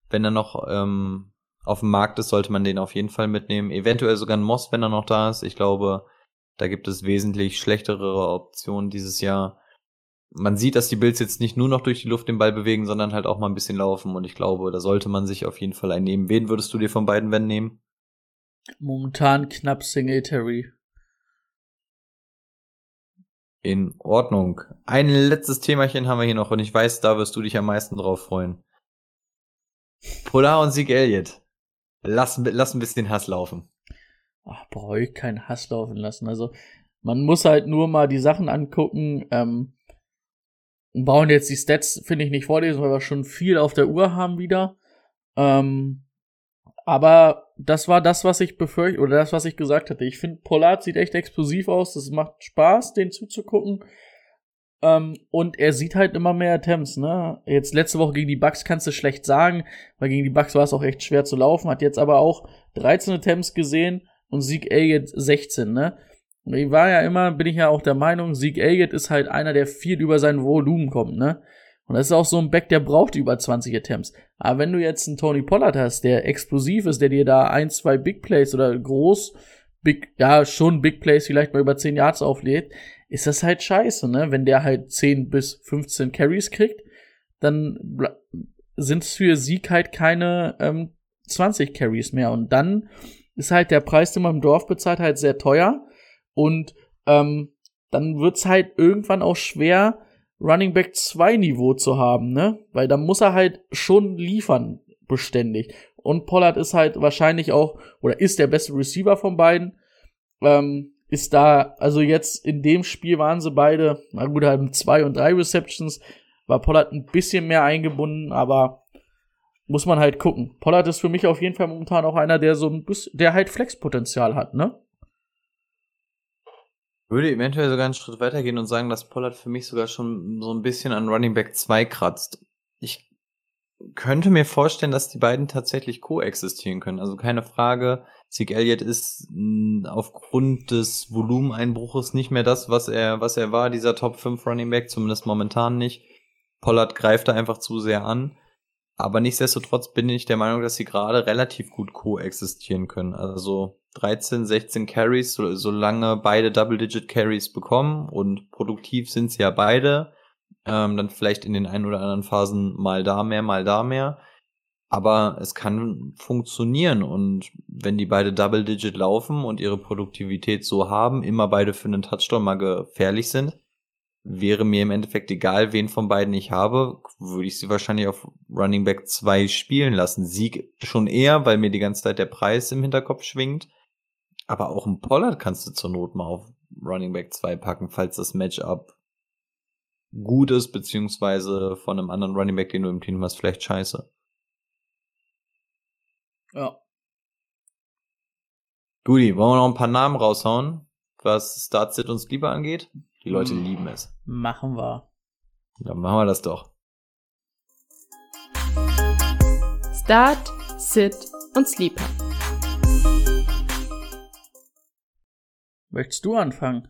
Wenn er noch ähm, auf dem Markt ist, sollte man den auf jeden Fall mitnehmen. Eventuell sogar ein Moss, wenn er noch da ist. Ich glaube, da gibt es wesentlich schlechtere Optionen dieses Jahr man sieht, dass die Bills jetzt nicht nur noch durch die Luft den Ball bewegen, sondern halt auch mal ein bisschen laufen. Und ich glaube, da sollte man sich auf jeden Fall einnehmen. Wen würdest du dir von beiden wenn nehmen? Momentan knapp Singletary. In Ordnung. Ein letztes Themachen haben wir hier noch und ich weiß, da wirst du dich am meisten drauf freuen. Polar und Sieg Elliott. Lass, lass ein bisschen Hass laufen. Ach, brauche ich keinen Hass laufen lassen. Also, man muss halt nur mal die Sachen angucken. Ähm, und brauchen jetzt die Stats, finde ich, nicht vorlesen, weil wir schon viel auf der Uhr haben wieder. Ähm, aber das war das, was ich befürchte, oder das, was ich gesagt hatte. Ich finde, Pollard sieht echt explosiv aus. Das macht Spaß, den zuzugucken. Ähm, und er sieht halt immer mehr Attempts, ne? Jetzt letzte Woche gegen die Bucks kannst du schlecht sagen, weil gegen die Bucks war es auch echt schwer zu laufen. Hat jetzt aber auch 13 Attempts gesehen und Sieg Elliott 16, ne? Ich war ja immer, bin ich ja auch der Meinung, Sieg Elliott ist halt einer, der viel über sein Volumen kommt, ne? Und das ist auch so ein Back, der braucht über 20 Attempts. Aber wenn du jetzt einen Tony Pollard hast, der explosiv ist, der dir da ein, zwei Big Plays oder groß, Big, ja, schon Big Plays vielleicht mal über 10 Yards auflädt, ist das halt scheiße, ne? Wenn der halt 10 bis 15 Carries kriegt, dann sind es für Sieg halt keine ähm, 20 Carries mehr. Und dann ist halt der Preis, den man im Dorf bezahlt, halt sehr teuer. Und ähm, dann wird's halt irgendwann auch schwer, Running Back 2 Niveau zu haben, ne? Weil da muss er halt schon liefern, beständig. Und Pollard ist halt wahrscheinlich auch, oder ist der beste Receiver von beiden. Ähm, ist da, also jetzt in dem Spiel waren sie beide, na gut, halt zwei und drei Receptions, war Pollard ein bisschen mehr eingebunden, aber muss man halt gucken. Pollard ist für mich auf jeden Fall momentan auch einer, der so ein bisschen, der halt Flexpotenzial hat, ne? Würde eventuell sogar einen Schritt weitergehen und sagen, dass Pollard für mich sogar schon so ein bisschen an Running Back 2 kratzt. Ich könnte mir vorstellen, dass die beiden tatsächlich koexistieren können. Also keine Frage, Zeke Elliott ist mh, aufgrund des Volumeneinbruches nicht mehr das, was er, was er war, dieser Top 5 Running Back, zumindest momentan nicht. Pollard greift da einfach zu sehr an. Aber nichtsdestotrotz bin ich der Meinung, dass sie gerade relativ gut koexistieren können. Also 13, 16 Carries, so, solange beide Double-Digit Carries bekommen und produktiv sind sie ja beide, ähm, dann vielleicht in den ein oder anderen Phasen mal da mehr, mal da mehr. Aber es kann funktionieren und wenn die beide Double-Digit laufen und ihre Produktivität so haben, immer beide für einen Touchdown mal gefährlich sind, wäre mir im Endeffekt egal, wen von beiden ich habe, würde ich sie wahrscheinlich auf Running Back 2 spielen lassen. Sieg schon eher, weil mir die ganze Zeit der Preis im Hinterkopf schwingt. Aber auch ein Pollard kannst du zur Not mal auf Running Back 2 packen, falls das Matchup gut ist, beziehungsweise von einem anderen Running Back, den du im Team hast, vielleicht scheiße. Ja. Guti, wollen wir noch ein paar Namen raushauen, was Startsit uns lieber angeht? Die Leute Hm. lieben es. Machen wir. Dann machen wir das doch. Start, Sit und Sleeper. Möchtest du anfangen?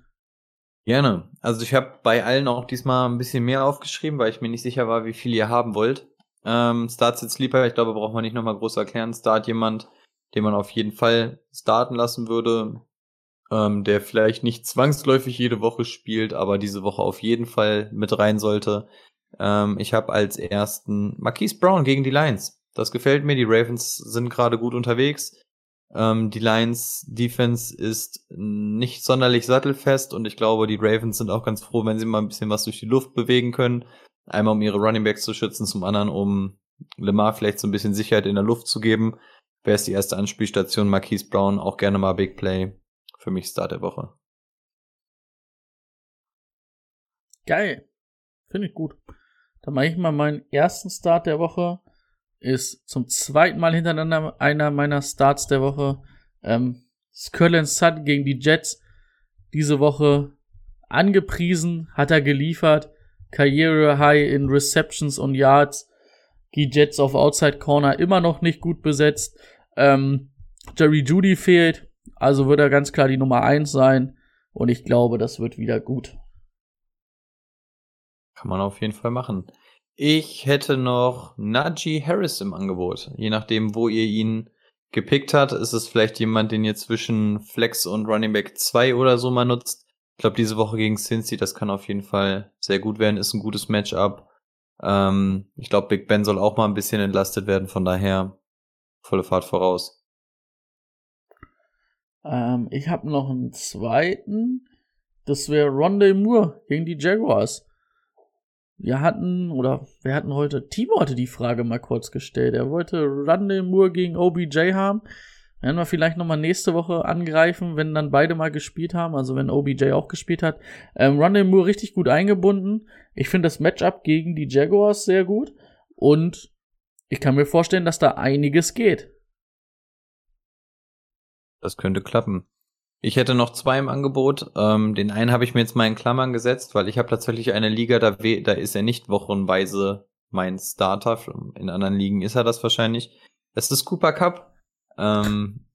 Gerne. Also ich habe bei allen auch diesmal ein bisschen mehr aufgeschrieben, weil ich mir nicht sicher war, wie viel ihr haben wollt. Ähm, Start Sit Sleeper, ich glaube, braucht man nicht nochmal groß erklären. Start jemand, den man auf jeden Fall starten lassen würde, ähm, der vielleicht nicht zwangsläufig jede Woche spielt, aber diese Woche auf jeden Fall mit rein sollte. Ähm, ich habe als ersten Marquise Brown gegen die Lions. Das gefällt mir. Die Ravens sind gerade gut unterwegs. Ähm, die Lions Defense ist nicht sonderlich sattelfest und ich glaube, die Ravens sind auch ganz froh, wenn sie mal ein bisschen was durch die Luft bewegen können. Einmal um ihre Running Backs zu schützen, zum anderen um Lemar vielleicht so ein bisschen Sicherheit in der Luft zu geben. Wer ist die erste Anspielstation? Marquise Brown, auch gerne mal Big Play. Für mich Start der Woche. Geil. Finde ich gut. Dann mache ich mal meinen ersten Start der Woche. Ist zum zweiten Mal hintereinander einer meiner Starts der Woche. Ähm, Skurlin Sutton gegen die Jets. Diese Woche angepriesen, hat er geliefert. Karriere High in Receptions und Yards. Die Jets auf Outside Corner immer noch nicht gut besetzt. Ähm, Jerry Judy fehlt. Also wird er ganz klar die Nummer eins sein. Und ich glaube, das wird wieder gut. Kann man auf jeden Fall machen. Ich hätte noch Najee Harris im Angebot. Je nachdem, wo ihr ihn gepickt habt, ist es vielleicht jemand, den ihr zwischen Flex und Running Back 2 oder so mal nutzt. Ich glaube, diese Woche gegen Cincy, das kann auf jeden Fall sehr gut werden, ist ein gutes Matchup. Ähm, ich glaube, Big Ben soll auch mal ein bisschen entlastet werden, von daher volle Fahrt voraus. Ähm, ich habe noch einen zweiten. Das wäre Rondé Moore gegen die Jaguars. Wir hatten, oder wir hatten heute, Timo hatte die Frage mal kurz gestellt. Er wollte Rondé Moore gegen OBJ haben. Werden wir vielleicht nochmal nächste Woche angreifen, wenn dann beide mal gespielt haben, also wenn OBJ auch gespielt hat. Ähm, Rondé Moore richtig gut eingebunden. Ich finde das Matchup gegen die Jaguars sehr gut. Und ich kann mir vorstellen, dass da einiges geht. Das könnte klappen. Ich hätte noch zwei im Angebot. Ähm, den einen habe ich mir jetzt mal in Klammern gesetzt, weil ich habe tatsächlich eine Liga, da, da ist er nicht wochenweise mein Starter. In anderen Ligen ist er das wahrscheinlich. Es ist Cooper Cup. Ähm,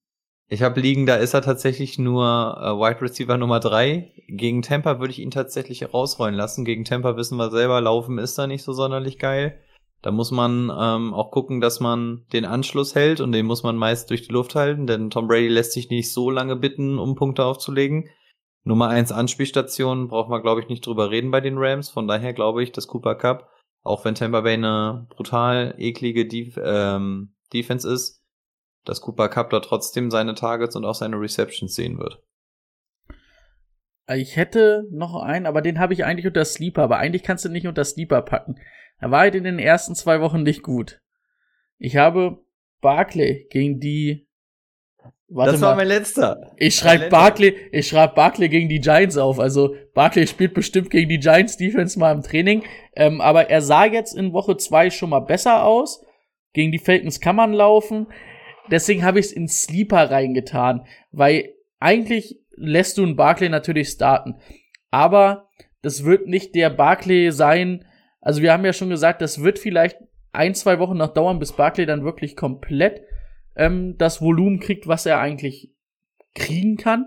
ich habe Ligen, da ist er tatsächlich nur äh, Wide Receiver Nummer drei. Gegen Tampa würde ich ihn tatsächlich rausrollen lassen. Gegen Tampa wissen wir selber, Laufen ist da nicht so sonderlich geil. Da muss man ähm, auch gucken, dass man den Anschluss hält und den muss man meist durch die Luft halten, denn Tom Brady lässt sich nicht so lange bitten, um Punkte aufzulegen. Nummer eins Anspielstation braucht man, glaube ich, nicht drüber reden bei den Rams. Von daher glaube ich, dass Cooper Cup, auch wenn Tampa Bay eine brutal eklige Def ähm, Defense ist, dass Cooper Cup da trotzdem seine Targets und auch seine Receptions sehen wird. Ich hätte noch einen, aber den habe ich eigentlich unter Sleeper, aber eigentlich kannst du nicht unter Sleeper packen. Er war halt in den ersten zwei Wochen nicht gut. Ich habe Barclay gegen die. Warte das war mal. mein letzter. Ich schreibe Barclay, ich schreibe Barclay gegen die Giants auf. Also Barclay spielt bestimmt gegen die Giants Defense mal im Training. Ähm, aber er sah jetzt in Woche zwei schon mal besser aus. Gegen die Falcons kann man laufen. Deswegen habe ich es in Sleeper reingetan, weil eigentlich lässt du einen Barclay natürlich starten. Aber das wird nicht der Barclay sein. Also wir haben ja schon gesagt, das wird vielleicht ein, zwei Wochen noch dauern, bis Barclay dann wirklich komplett ähm, das Volumen kriegt, was er eigentlich kriegen kann.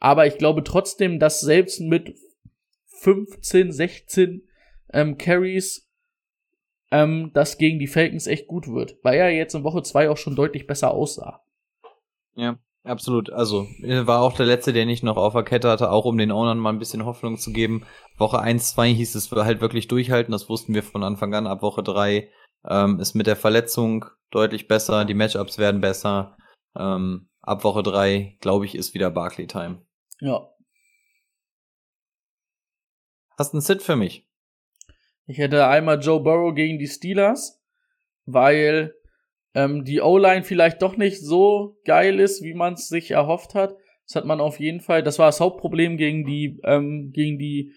Aber ich glaube trotzdem, dass selbst mit 15, 16 ähm, Carries ähm, das gegen die Falcons echt gut wird, weil er jetzt in Woche 2 auch schon deutlich besser aussah. Ja, absolut. Also war auch der letzte, den ich noch auf der Kette hatte, auch um den Ownern mal ein bisschen Hoffnung zu geben. Woche 1, 2 hieß es halt wirklich durchhalten, das wussten wir von Anfang an. Ab Woche 3 ähm, ist mit der Verletzung deutlich besser, die Matchups werden besser. Ähm, ab Woche 3, glaube ich, ist wieder Barclay-Time. Ja. Hast du einen Sit für mich? Ich hätte einmal Joe Burrow gegen die Steelers, weil ähm, die O-Line vielleicht doch nicht so geil ist, wie man es sich erhofft hat. Das hat man auf jeden Fall. Das war das Hauptproblem gegen die ähm, gegen die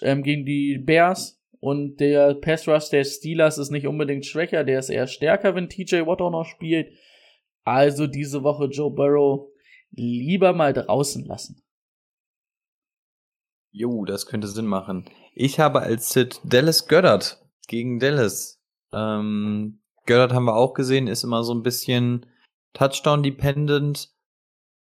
ähm, gegen die Bears. Und der Pass Rush der Steelers ist nicht unbedingt schwächer, der ist eher stärker, wenn TJ Watt auch noch spielt. Also diese Woche Joe Burrow lieber mal draußen lassen. Jo, das könnte Sinn machen. Ich habe als Sit Dallas Goddard gegen Dallas. Ähm, Goddard haben wir auch gesehen, ist immer so ein bisschen Touchdown-dependent.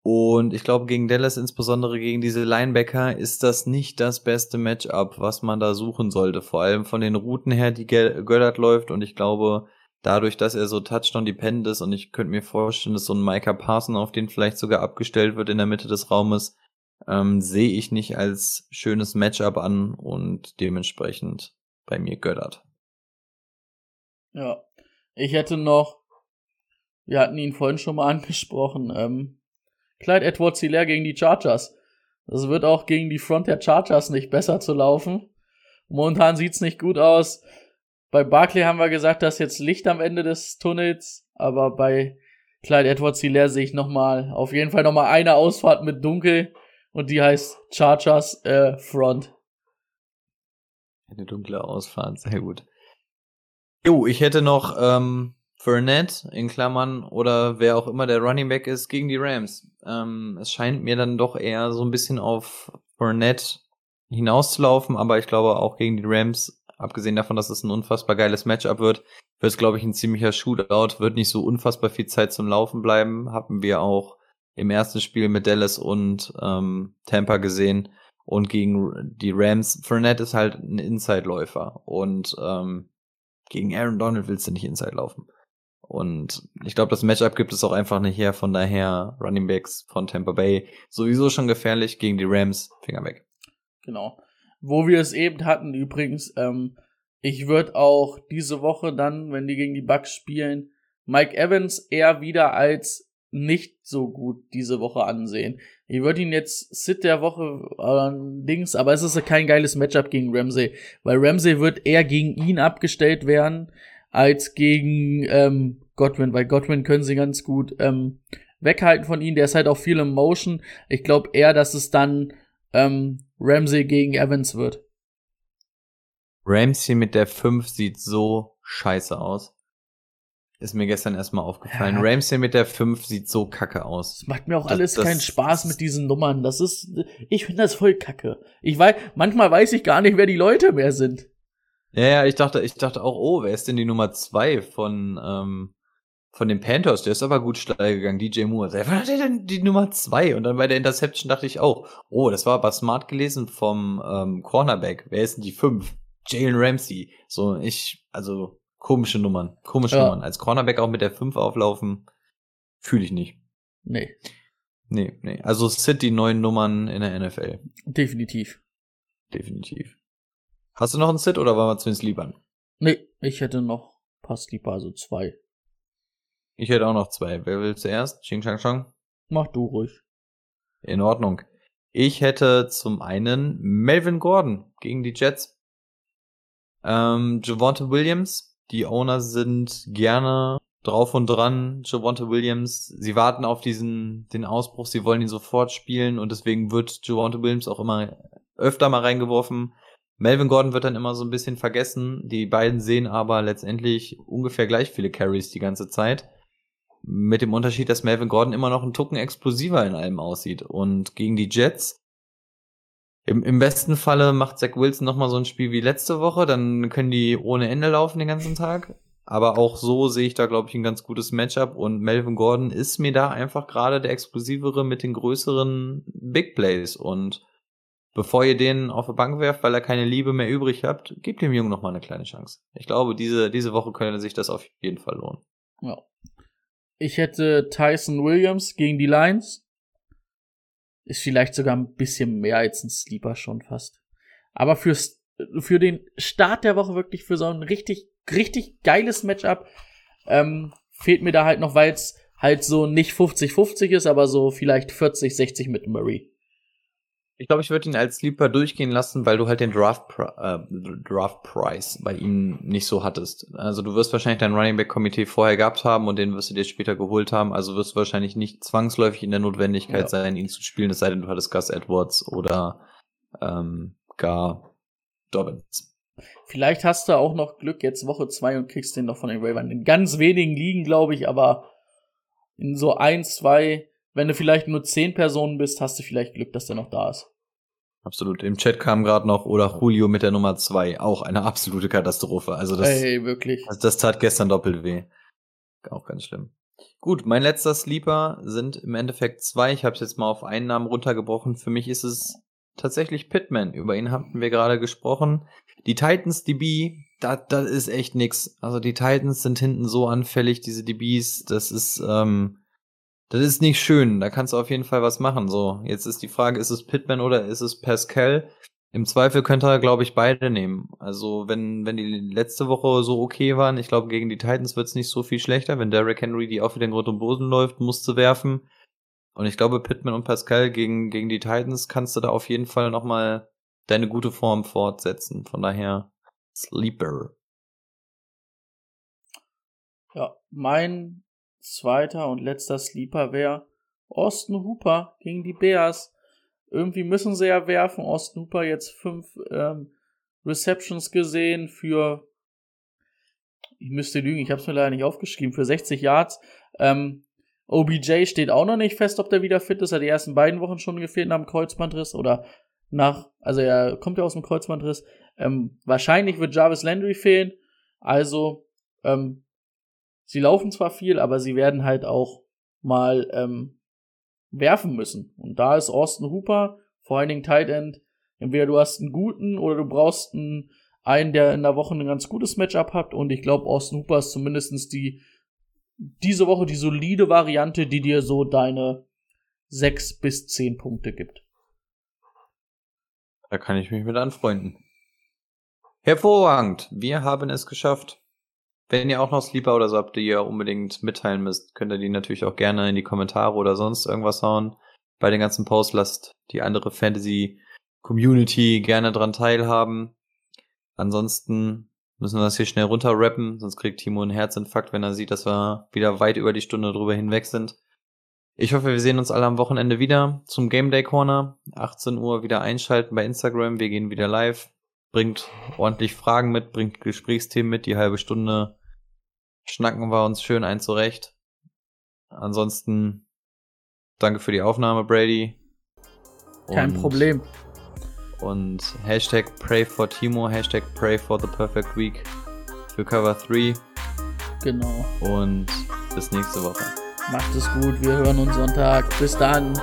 Und ich glaube, gegen Dallas, insbesondere gegen diese Linebacker, ist das nicht das beste Matchup, was man da suchen sollte. Vor allem von den Routen her, die Goddard läuft. Und ich glaube, dadurch, dass er so Touchdown-dependent ist, und ich könnte mir vorstellen, dass so ein Micah Parson auf den vielleicht sogar abgestellt wird in der Mitte des Raumes, ähm, sehe ich nicht als schönes Matchup an und dementsprechend bei mir Göttert. Ja, ich hätte noch, wir hatten ihn vorhin schon mal angesprochen, ähm, Clyde Edwards Hilaire gegen die Chargers. Das wird auch gegen die Front der Chargers nicht besser zu laufen. Momentan sieht's nicht gut aus. Bei Barkley haben wir gesagt, dass jetzt Licht am Ende des Tunnels, aber bei Clyde Edwards Hilaire sehe ich nochmal, auf jeden Fall nochmal eine Ausfahrt mit Dunkel und die heißt Chargers äh, Front. Eine dunkle Ausfahrt, sehr gut. Jo, ich hätte noch ähm, Fournette in Klammern oder wer auch immer der Running Back ist gegen die Rams. Ähm, es scheint mir dann doch eher so ein bisschen auf Fournette hinauszulaufen, aber ich glaube auch gegen die Rams, abgesehen davon, dass es ein unfassbar geiles Matchup wird, wird es glaube ich ein ziemlicher Shootout, wird nicht so unfassbar viel Zeit zum Laufen bleiben, haben wir auch im ersten Spiel mit Dallas und ähm, Tampa gesehen. Und gegen die Rams, Fournette ist halt ein Inside-Läufer. Und ähm, gegen Aaron Donald willst du nicht Inside laufen. Und ich glaube, das Matchup gibt es auch einfach nicht her. Von daher Running Backs von Tampa Bay sowieso schon gefährlich gegen die Rams. Finger weg. Genau. Wo wir es eben hatten übrigens, ähm, ich würde auch diese Woche dann, wenn die gegen die Bucks spielen, Mike Evans eher wieder als nicht so gut diese Woche ansehen. Ich würde ihn jetzt Sit der Woche äh, Dings, aber es ist kein geiles Matchup gegen Ramsey, weil Ramsey wird eher gegen ihn abgestellt werden als gegen ähm, Godwin, weil Godwin können sie ganz gut ähm, weghalten von ihm. Der ist halt auch viel im Motion. Ich glaube eher, dass es dann ähm, Ramsey gegen Evans wird. Ramsey mit der 5 sieht so scheiße aus. Ist mir gestern erstmal aufgefallen. Ja. Ramsey mit der 5 sieht so kacke aus. Das macht mir auch das, alles das, keinen Spaß mit diesen Nummern. Das ist, ich finde das voll kacke. Ich weiß, manchmal weiß ich gar nicht, wer die Leute mehr sind. Ja, ja, ich dachte, ich dachte auch, oh, wer ist denn die Nummer 2 von, ähm, von den Panthers? Der ist aber gut steil gegangen, DJ Moore. Wer war denn die Nummer 2? Und dann bei der Interception dachte ich auch, oh, das war aber smart gelesen vom ähm, Cornerback. Wer ist denn die 5? Jalen Ramsey. So, ich, also, Komische Nummern. Komische ja. Nummern. Als Cornerback auch mit der 5 auflaufen, fühle ich nicht. Nee. Nee, nee. Also City neuen Nummern in der NFL. Definitiv. Definitiv. Hast du noch einen Sit oder waren wir zu den Sleepern? Nee, ich hätte noch paar Sleeper, also zwei. Ich hätte auch noch zwei. Wer will zuerst? Ching Chang Chang? Mach du ruhig. In Ordnung. Ich hätte zum einen Melvin Gordon gegen die Jets. Ähm, Javante Williams die Owner sind gerne drauf und dran. Javonte Williams, sie warten auf diesen, den Ausbruch, sie wollen ihn sofort spielen und deswegen wird Javonte Williams auch immer öfter mal reingeworfen. Melvin Gordon wird dann immer so ein bisschen vergessen. Die beiden sehen aber letztendlich ungefähr gleich viele Carries die ganze Zeit. Mit dem Unterschied, dass Melvin Gordon immer noch ein Tucken explosiver in allem aussieht. Und gegen die Jets, im, im besten Falle macht Zach Wilson nochmal so ein Spiel wie letzte Woche, dann können die ohne Ende laufen den ganzen Tag. Aber auch so sehe ich da, glaube ich, ein ganz gutes Matchup. Und Melvin Gordon ist mir da einfach gerade der explosivere mit den größeren Big Plays. Und bevor ihr den auf die Bank werft, weil er keine Liebe mehr übrig habt, gebt dem Jungen noch mal eine kleine Chance. Ich glaube, diese, diese Woche könnte sich das auf jeden Fall lohnen. Ja. Ich hätte Tyson Williams gegen die Lions. Ist vielleicht sogar ein bisschen mehr als ein Sleeper schon fast. Aber fürs, für den Start der Woche wirklich für so ein richtig, richtig geiles Matchup ähm, fehlt mir da halt noch, weil es halt so nicht 50-50 ist, aber so vielleicht 40-60 mit Murray. Ich glaube, ich würde ihn als Sleeper durchgehen lassen, weil du halt den Draft, äh, Draft Price bei ihm nicht so hattest. Also du wirst wahrscheinlich dein Running Back Komitee vorher gehabt haben und den wirst du dir später geholt haben. Also wirst du wahrscheinlich nicht zwangsläufig in der Notwendigkeit ja. sein, ihn zu spielen, es sei denn, du hattest Gus Edwards oder ähm, gar Dobbins. Vielleicht hast du auch noch Glück jetzt Woche zwei und kriegst den noch von den Ravens. In ganz wenigen Ligen, glaube ich, aber in so ein, zwei, wenn du vielleicht nur zehn Personen bist, hast du vielleicht Glück, dass der noch da ist. Absolut. Im Chat kam gerade noch oder Julio mit der Nummer zwei Auch eine absolute Katastrophe. Also das, Ey, wirklich. Also das tat gestern doppelt weh. Auch ganz schlimm. Gut, mein letzter Sleeper sind im Endeffekt zwei. Ich habe es jetzt mal auf einen Namen runtergebrochen. Für mich ist es tatsächlich Pittman. Über ihn hatten wir gerade gesprochen. Die Titans DB, das das ist echt nix. Also die Titans sind hinten so anfällig, diese DBs. Das ist ähm, das ist nicht schön. Da kannst du auf jeden Fall was machen. So, jetzt ist die Frage, ist es Pittman oder ist es Pascal? Im Zweifel könnte er, glaube ich, beide nehmen. Also, wenn, wenn die letzte Woche so okay waren, ich glaube, gegen die Titans wird es nicht so viel schlechter. Wenn Derrick Henry die auch wieder in Grund und Boden läuft, musste werfen. Und ich glaube, Pittman und Pascal gegen, gegen die Titans kannst du da auf jeden Fall nochmal deine gute Form fortsetzen. Von daher, Sleeper. Ja, mein zweiter und letzter Sleeper wäre Austin Hooper gegen die Bears. Irgendwie müssen sie ja werfen. Austin Hooper jetzt fünf ähm, Receptions gesehen für, ich müsste lügen, ich habe es mir leider nicht aufgeschrieben, für 60 Yards. Ähm, OBJ steht auch noch nicht fest, ob der wieder fit ist. Er hat die ersten beiden Wochen schon gefehlt nach dem Kreuzbandriss oder nach, also er kommt ja aus dem Kreuzbandriss. Ähm, wahrscheinlich wird Jarvis Landry fehlen. Also ähm, sie laufen zwar viel, aber sie werden halt auch mal ähm, werfen müssen. Und da ist Austin Hooper, vor allen Dingen Tight End, entweder du hast einen guten oder du brauchst einen, der in der Woche ein ganz gutes Matchup hat. Und ich glaube, Austin Hooper ist zumindestens die diese Woche die solide Variante, die dir so deine sechs bis zehn Punkte gibt. Da kann ich mich mit anfreunden. Hervorragend. Wir haben es geschafft. Wenn ihr auch noch Sleeper oder so habt, die ihr unbedingt mitteilen müsst, könnt ihr die natürlich auch gerne in die Kommentare oder sonst irgendwas hauen. Bei den ganzen Posts lasst die andere Fantasy Community gerne dran teilhaben. Ansonsten müssen wir das hier schnell runterrappen, sonst kriegt Timo einen Herzinfarkt, wenn er sieht, dass wir wieder weit über die Stunde drüber hinweg sind. Ich hoffe, wir sehen uns alle am Wochenende wieder zum Game Day Corner. 18 Uhr wieder einschalten bei Instagram. Wir gehen wieder live. Bringt ordentlich Fragen mit, bringt Gesprächsthemen mit. Die halbe Stunde schnacken wir uns schön ein zurecht. Ansonsten danke für die Aufnahme, Brady. Kein Problem. Und Hashtag Pray for Timo, Hashtag Pray for the Perfect Week für Cover 3. Genau. Und bis nächste Woche. Macht es gut, wir hören uns Sonntag. Bis dann.